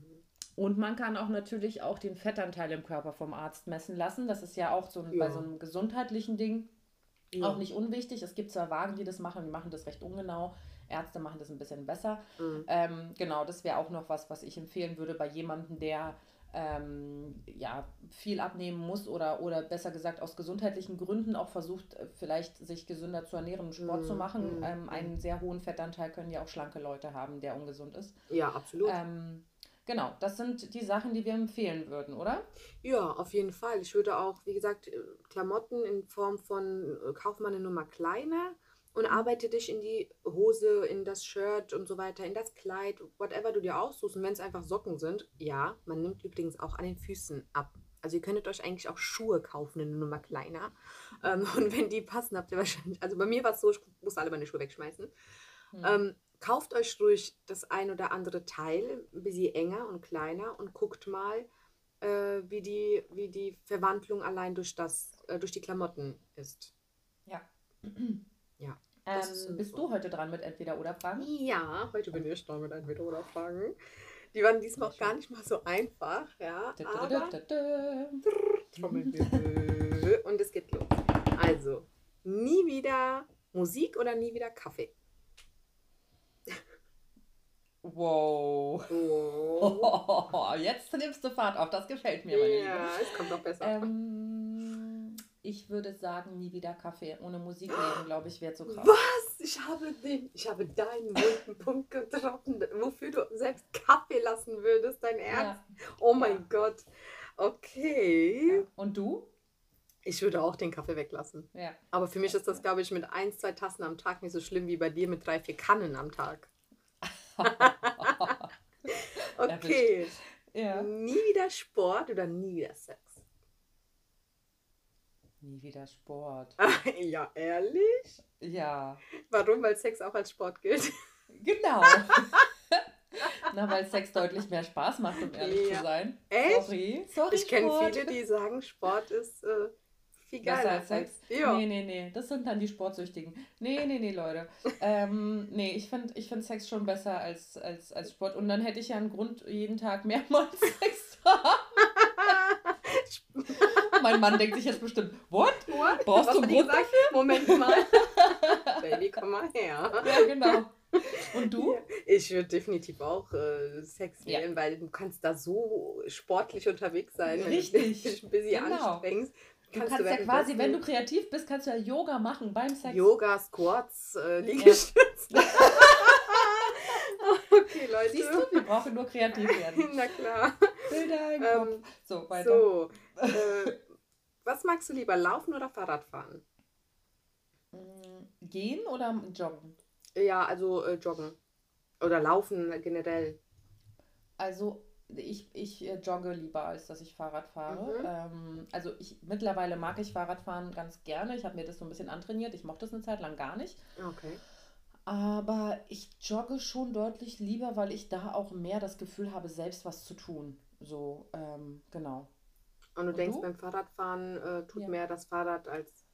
Und man kann auch natürlich auch den Fettanteil im Körper vom Arzt messen lassen. Das ist ja auch so ein, ja. bei so einem gesundheitlichen Ding ja. auch nicht unwichtig. Es gibt zwar Wagen, die das machen, die machen das recht ungenau. Ärzte machen das ein bisschen besser. Mhm. Ähm, genau, das wäre auch noch was, was ich empfehlen würde bei jemandem, der ähm, ja, viel abnehmen muss oder, oder besser gesagt aus gesundheitlichen Gründen auch versucht, äh, vielleicht sich gesünder zu ernähren und Sport mm, zu machen. Mm, ähm, einen sehr hohen Fettanteil können ja auch schlanke Leute haben, der ungesund ist. Ja, absolut. Ähm, genau, das sind die Sachen, die wir empfehlen würden, oder? Ja, auf jeden Fall. Ich würde auch, wie gesagt, äh, Klamotten in Form von, äh, kauf mal eine Nummer kleiner und arbeite dich in die Hose, in das Shirt und so weiter, in das Kleid, whatever du dir aussuchst. Und wenn es einfach Socken sind, ja, man nimmt übrigens auch an den Füßen ab. Also ihr könntet euch eigentlich auch Schuhe kaufen, eine Nummer kleiner. Ähm, und wenn die passen, habt ihr wahrscheinlich, also bei mir war es so, ich muss alle meine Schuhe wegschmeißen. Hm. Kauft euch ruhig das ein oder andere Teil, ein bisschen enger und kleiner und guckt mal, äh, wie, die, wie die Verwandlung allein durch, das, äh, durch die Klamotten ist. Ja. Ja. Ähm, bist du heute dran mit Entweder-Oder-Fragen? Ja, heute bin ich dran mit Entweder-Oder-Fragen. Die waren diesmal auch gar nicht mal so einfach, ja. Und es geht los. Also, nie wieder Musik oder nie wieder Kaffee? Wow. wow. Jetzt nimmst du Fahrt auf, das gefällt mir. Meine ja, es kommt noch besser. Ähm, ich würde sagen, nie wieder Kaffee. Ohne Musik leben, glaube ich, wäre zu krass. Was? Ich habe, den, ich habe deinen wunden Punkt getroffen, wofür du selbst Kaffee lassen würdest, dein Ernst? Ja. Oh mein ja. Gott. Okay. Ja. Und du? Ich würde auch den Kaffee weglassen. Ja. Aber für mich ist das, glaube ich, mit ein, zwei Tassen am Tag nicht so schlimm wie bei dir mit drei, vier Kannen am Tag. okay. Ja. Nie wieder Sport oder nie wieder Sex? Nie wieder Sport. ja, ehrlich? Ja. Warum? Weil Sex auch als Sport gilt. Genau. Na, weil Sex deutlich mehr Spaß macht, um ehrlich ja. zu sein. Echt? Sorry. Sorry ich kenne viele, die sagen, Sport ist äh, viel geiler als Sex. Ja. Nee, nee, nee. Das sind dann die Sportsüchtigen. Nee, nee, nee, Leute. ähm, nee, ich finde ich find Sex schon besser als, als, als Sport. Und dann hätte ich ja einen Grund, jeden Tag mehrmals Sex zu haben. mein Mann denkt sich jetzt bestimmt, what? what? Brauchst Was du einen Grund dafür? Moment mal. Baby, komm mal her. Ja, genau. Und du? Ich würde definitiv auch äh, Sex wählen, ja. weil du kannst da so sportlich unterwegs sein, Richtig. wenn du dich ein bisschen genau. anstrengst. Du kannst, kannst ja quasi, wenn du kreativ bist, kannst du ja Yoga machen beim Sex. Yoga, Squats, äh, Liegestütze. Ja. okay, Leute. Siehst du, wir brauchen nur kreativ werden. Na klar. Bilder im ähm, Kopf. So, weiter. So, äh, was magst du lieber, laufen oder Fahrradfahren? Mm, gehen oder joggen? Ja, also äh, joggen. Oder laufen generell. Also ich, ich äh, jogge lieber, als dass ich Fahrrad fahre. Mhm. Ähm, also ich mittlerweile mag ich Fahrradfahren ganz gerne. Ich habe mir das so ein bisschen antrainiert. Ich mochte es eine Zeit lang gar nicht. Okay. Aber ich jogge schon deutlich lieber, weil ich da auch mehr das Gefühl habe, selbst was zu tun. So, ähm, genau. Und du Und denkst, du? beim Fahrradfahren äh, tut ja. mehr das Fahrrad als.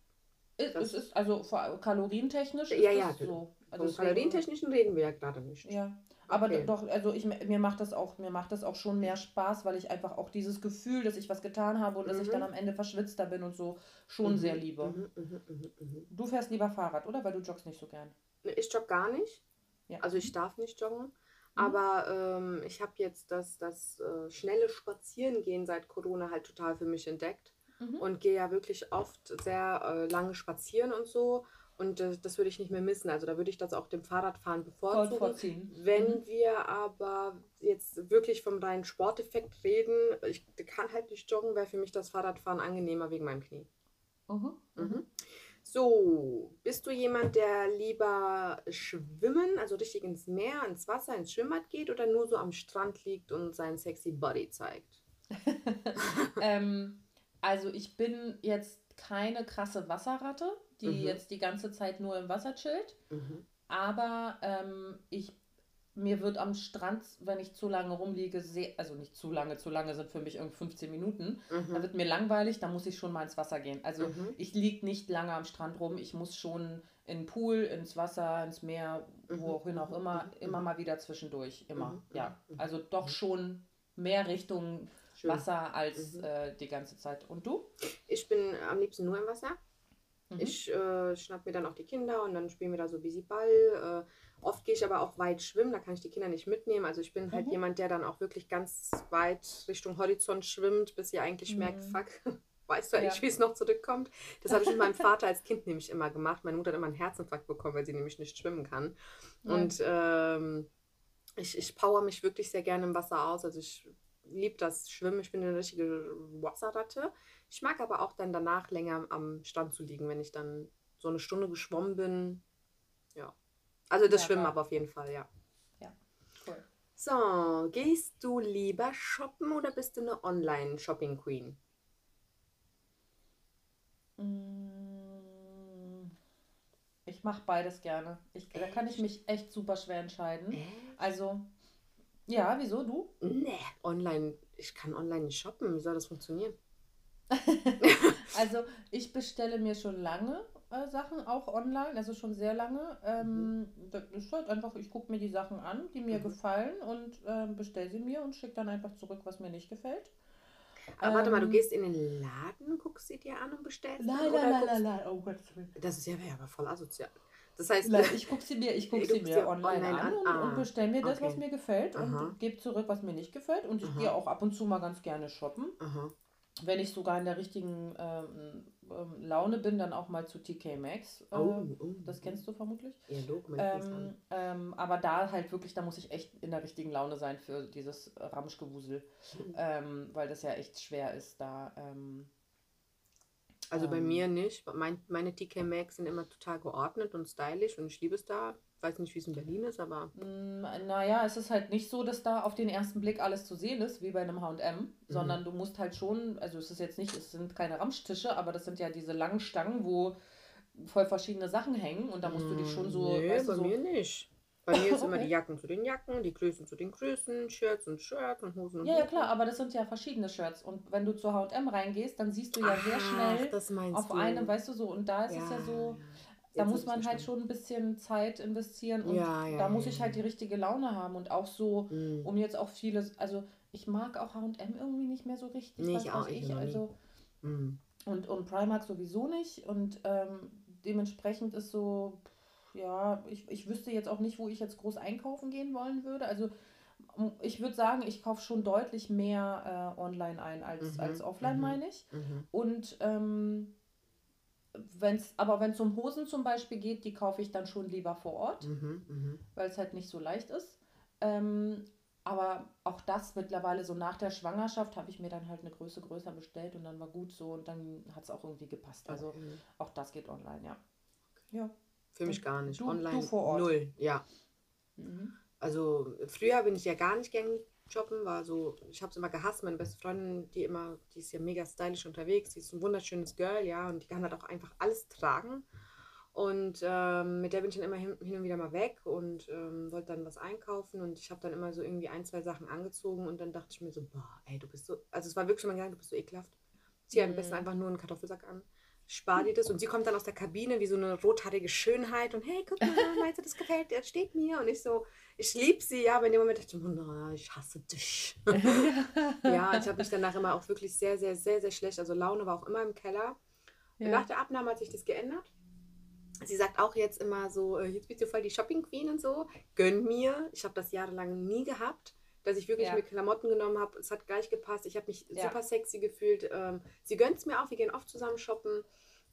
Es, es ist also kalorientechnisch. Ja, ja, so. Also Von kalorientechnischen reden wir ja gerade nicht. Ja. Aber okay. doch, also ich, mir macht das auch, mir macht das auch schon mehr Spaß, weil ich einfach auch dieses Gefühl, dass ich was getan habe und mhm. dass ich dann mhm. am Ende verschwitzter bin und so schon mhm. sehr liebe. Mhm, mhm, mhm. Du fährst lieber Fahrrad, oder? Weil du joggst nicht so gern. Ich jogge gar nicht. Ja. Also ich darf nicht joggen. Aber ähm, ich habe jetzt das, das äh, schnelle Spazierengehen seit Corona halt total für mich entdeckt. Und gehe ja wirklich oft sehr äh, lange spazieren und so. Und das, das würde ich nicht mehr missen. Also da würde ich das auch dem Fahrradfahren bevorzugen. Vorziehen. Wenn mhm. wir aber jetzt wirklich vom reinen Sporteffekt reden, ich kann halt nicht joggen, wäre für mich das Fahrradfahren angenehmer wegen meinem Knie. Mhm. Mhm. So, bist du jemand, der lieber schwimmen, also richtig ins Meer, ins Wasser, ins Schwimmbad geht oder nur so am Strand liegt und seinen sexy Body zeigt? ähm, also ich bin jetzt keine krasse Wasserratte die mhm. jetzt die ganze Zeit nur im Wasser chillt. Mhm. Aber ähm, ich, mir wird am Strand, wenn ich zu lange rumliege, sehr, also nicht zu lange, zu lange sind für mich irgendwie 15 Minuten, mhm. dann wird mir langweilig, dann muss ich schon mal ins Wasser gehen. Also mhm. ich liege nicht lange am Strand rum, ich muss schon in den Pool, ins Wasser, ins Meer, wohin auch immer, immer mal wieder zwischendurch, immer. Ja, also doch schon mehr Richtung. Wasser als äh, die ganze Zeit. Und du? Ich bin am liebsten nur im Wasser. Mhm. Ich äh, schnapp mir dann auch die Kinder und dann spielen wir da so ein bisschen Ball. Äh, oft gehe ich aber auch weit schwimmen, da kann ich die Kinder nicht mitnehmen. Also ich bin halt mhm. jemand, der dann auch wirklich ganz weit Richtung Horizont schwimmt, bis ihr eigentlich mhm. merkt, fuck, weißt du eigentlich, ja. wie es noch zurückkommt? Das habe ich mit meinem Vater als Kind nämlich immer gemacht. Meine Mutter hat immer einen Herzinfarkt bekommen, weil sie nämlich nicht schwimmen kann. Ja. Und ähm, ich, ich power mich wirklich sehr gerne im Wasser aus. Also ich liebe das Schwimmen. Ich bin eine richtige Wasserratte. Ich mag aber auch dann danach länger am Strand zu liegen, wenn ich dann so eine Stunde geschwommen bin. Ja. Also das ja, Schwimmen aber auf jeden Fall, ja. Ja, cool. So, gehst du lieber shoppen oder bist du eine Online-Shopping-Queen? Mm, ich mache beides gerne. Ich, da kann ich mich echt super schwer entscheiden. Echt? Also, ja, wieso du? Nee, online. Ich kann online nicht shoppen. Wie soll das funktionieren? also ich bestelle mir schon lange äh, Sachen, auch online, also schon sehr lange. Ähm, mhm. Das ist halt einfach, ich gucke mir die Sachen an, die mir mhm. gefallen und äh, bestelle sie mir und schicke dann einfach zurück, was mir nicht gefällt. Aber ähm, warte mal, du ähm, gehst in den Laden, guckst sie dir an und bestellst Nein, nein, nein, nein, nein, oh Gott. Das ist ja, ja aber voll asozial. Das heißt, ich gucke sie mir, ich guck sie mir online, online, an, und, ah, und bestelle mir das, okay. was mir gefällt Aha. und gebe zurück, was mir nicht gefällt. Und ich gehe auch ab und zu mal ganz gerne shoppen. Aha wenn ich sogar in der richtigen ähm, ähm, Laune bin, dann auch mal zu TK Maxx. Äh, oh, oh, das kennst du vermutlich. Ja, ähm, ähm, aber da halt wirklich, da muss ich echt in der richtigen Laune sein für dieses Ramschgewusel, mhm. ähm, weil das ja echt schwer ist, da. Also bei mir nicht. Mein, meine TK Maxx sind immer total geordnet und stylisch und ich liebe es da weiß nicht, wie es in Berlin ist, aber. Mm, naja, es ist halt nicht so, dass da auf den ersten Blick alles zu sehen ist, wie bei einem HM, mhm. sondern du musst halt schon, also es ist jetzt nicht, es sind keine Ramschtische, aber das sind ja diese langen Stangen, wo voll verschiedene Sachen hängen und da musst du dich schon so. Nee, weißt bei so, mir nicht. Bei mir ist okay. immer die Jacken zu den Jacken, die Größen zu den Größen, Shirts und Shirts und Hosen und Ja, ja, klar, aber das sind ja verschiedene Shirts. Und wenn du zu HM reingehst, dann siehst du ja Ach, sehr schnell auf du. einem, weißt du so, und da ist ja, es ja so. Da muss man halt schon ein bisschen Zeit investieren und ja, ja, da muss ich halt die richtige Laune haben und auch so, mhm. um jetzt auch vieles, also ich mag auch H&M irgendwie nicht mehr so richtig, nee, ich auch, ich, ich also mhm. und, und Primark sowieso nicht und ähm, dementsprechend ist so, ja, ich, ich wüsste jetzt auch nicht, wo ich jetzt groß einkaufen gehen wollen würde, also ich würde sagen, ich kaufe schon deutlich mehr äh, online ein als, mhm. als offline, mhm. meine ich. Mhm. Und ähm, Wenn's, aber wenn es um Hosen zum Beispiel geht, die kaufe ich dann schon lieber vor Ort, mhm, mhm. weil es halt nicht so leicht ist. Ähm, aber auch das mittlerweile so nach der Schwangerschaft habe ich mir dann halt eine Größe größer bestellt und dann war gut so und dann hat es auch irgendwie gepasst. Also okay. auch das geht online, ja. Ja. Für mich gar nicht. Du, online du vor Ort. null, ja. Mhm. Also früher bin ich ja gar nicht gern Jobben war so, ich habe es immer gehasst. Meine beste Freundin, die immer, die ist ja mega stylisch unterwegs, die ist ein wunderschönes Girl, ja, und die kann halt auch einfach alles tragen. Und ähm, mit der bin ich dann immer hin, hin und wieder mal weg und ähm, wollte dann was einkaufen. Und ich habe dann immer so irgendwie ein, zwei Sachen angezogen. Und dann dachte ich mir so, boah, ey, du bist so. Also es war wirklich schon mal gedacht, du bist so ekelhaft. Zieh am besten einfach nur einen Kartoffelsack an. Spar dir das. Und sie kommt dann aus der Kabine wie so eine rothaarige Schönheit. Und hey, guck mal, meinst du, das gefällt dir? Das steht mir. Und ich so, ich liebe sie, ja. Aber in dem Moment dachte ich, na, ich hasse dich. ja, ich habe mich danach immer auch wirklich sehr, sehr, sehr, sehr schlecht. Also Laune war auch immer im Keller. Und nach der Abnahme hat sich das geändert. Sie sagt auch jetzt immer so, äh, jetzt bist du voll die Shopping Queen und so. Gönn mir. Ich habe das jahrelang nie gehabt, dass ich wirklich Ja. mir Klamotten genommen habe. Es hat gleich gepasst. Ich habe mich Ja. super sexy gefühlt. Ähm, sie gönnt es mir auch. Wir gehen oft zusammen shoppen.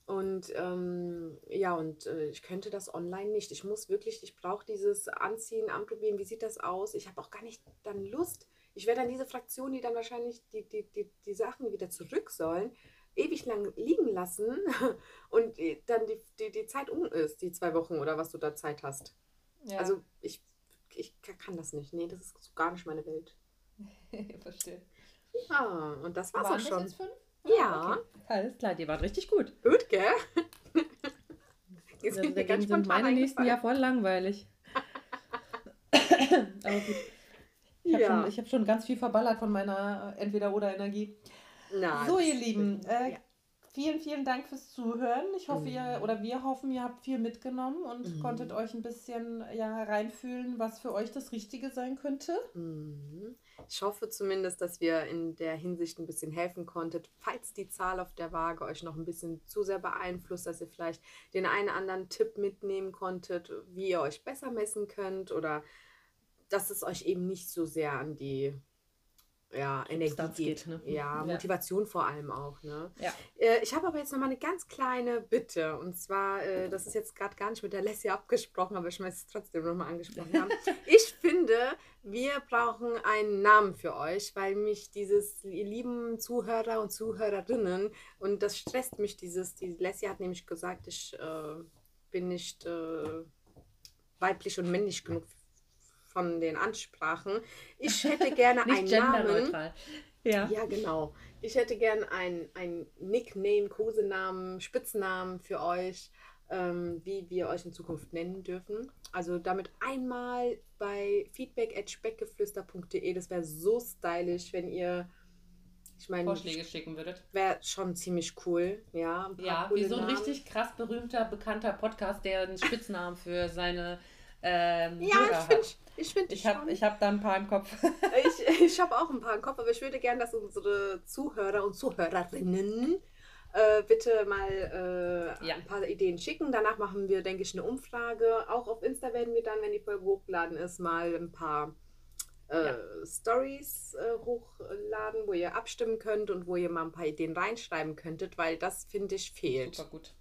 Und ähm, ja, und äh, ich könnte das online nicht. Ich muss wirklich, ich brauche dieses Anziehen, anprobieren. Wie sieht das aus? Ich habe auch gar nicht dann Lust. Ich werde dann diese Fraktion, die dann wahrscheinlich die, die, die, die Sachen wieder zurück sollen, ewig lang liegen lassen und dann die, die, die Zeit um ist, die zwei Wochen oder was du da Zeit hast. Ja. Also ich, ich kann das nicht. Nee, das ist so gar nicht meine Welt. verstehe. Ja, und das war's Waren auch das schon. jetzt fünf? Ja. okay. Alles klar, die waren richtig gut. Gut, gell? Also mir dagegen ganz sind meine nächsten eingefallen. ja voll langweilig. Aber gut. Ich habe Ja. schon, ich hab schon ganz viel verballert von meiner Entweder-Oder-Energie. So, ihr Lieben, äh, ja. Vielen, vielen Dank fürs Zuhören. Ich hoffe, Mhm. ihr oder wir hoffen, ihr habt viel mitgenommen und Mhm. konntet euch ein bisschen ja, reinfühlen, was für euch das Richtige sein könnte. Mhm. Ich hoffe zumindest, dass wir in der Hinsicht ein bisschen helfen konntet. Falls die Zahl auf der Waage euch noch ein bisschen zu sehr beeinflusst, dass ihr vielleicht den einen oder anderen Tipp mitnehmen konntet, wie ihr euch besser messen könnt oder dass es euch eben nicht so sehr an die ja, Energie geht. geht, ne? Ja, Ja. Motivation vor allem auch. Ne? Ja. Äh, ich habe aber jetzt noch mal eine ganz kleine Bitte. Und zwar, äh, das ist jetzt gerade gar nicht mit der Leslie abgesprochen, aber ich möchte es trotzdem noch mal angesprochen haben. ich finde, wir brauchen einen Namen für euch, weil mich dieses, ihr lieben Zuhörer und Zuhörerinnen, und das stresst mich dieses, die Leslie hat nämlich gesagt, ich äh, bin nicht äh, weiblich und männlich genug von den Ansprachen. Ich hätte gerne einen Namen. genderneutral. Ja. Ja, genau. Ich hätte gern ein, ein Nickname, Kosenamen, Spitznamen für euch, ähm, wie wir euch in Zukunft nennen dürfen. Also damit einmal bei feedback.speckgeflüster.de. Das wäre so stylisch, wenn ihr, ich meine, Vorschläge schicken würdet. wäre schon ziemlich cool. Ja, ein paar Ja, wie so ein Namen. richtig krass berühmter, bekannter Podcast, der einen Spitznamen für seine ähm, Ja, Hörer ich finde hat. Ich find Ich habe hab da ein paar im Kopf. ich, ich habe auch ein paar im Kopf, aber ich würde gerne, dass unsere Zuhörer und Zuhörerinnen äh, bitte mal äh, Ja. ein paar Ideen schicken. Danach machen wir, denke ich, eine Umfrage. Auch auf Insta werden wir dann, wenn die Folge hochgeladen ist, mal ein paar äh, Ja. Stories äh, hochladen, wo ihr abstimmen könnt und wo ihr mal ein paar Ideen reinschreiben könntet, weil das, finde ich, fehlt. Super gut.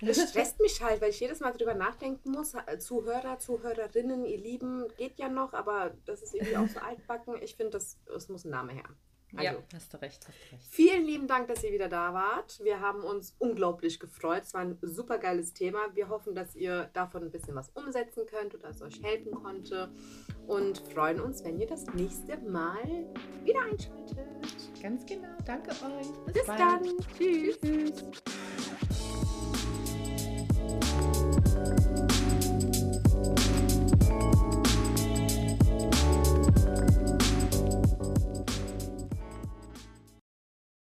Das stresst mich halt, weil ich jedes Mal drüber nachdenken muss. Zuhörer, Zuhörerinnen, ihr Lieben, geht ja noch, aber das ist irgendwie auch so altbacken. Ich finde, das, es muss ein Name her. Also, Ja, hast du recht, hast du recht. vielen lieben Dank, dass ihr wieder da wart. Wir haben uns unglaublich gefreut. Es war ein super geiles Thema. Wir hoffen, dass ihr davon ein bisschen was umsetzen könnt oder es euch helfen konnte. Und freuen uns, wenn ihr das nächste Mal wieder einschaltet. Ganz genau. Danke euch. Bis bald. dann. Tschüss. Tschüss. Thank you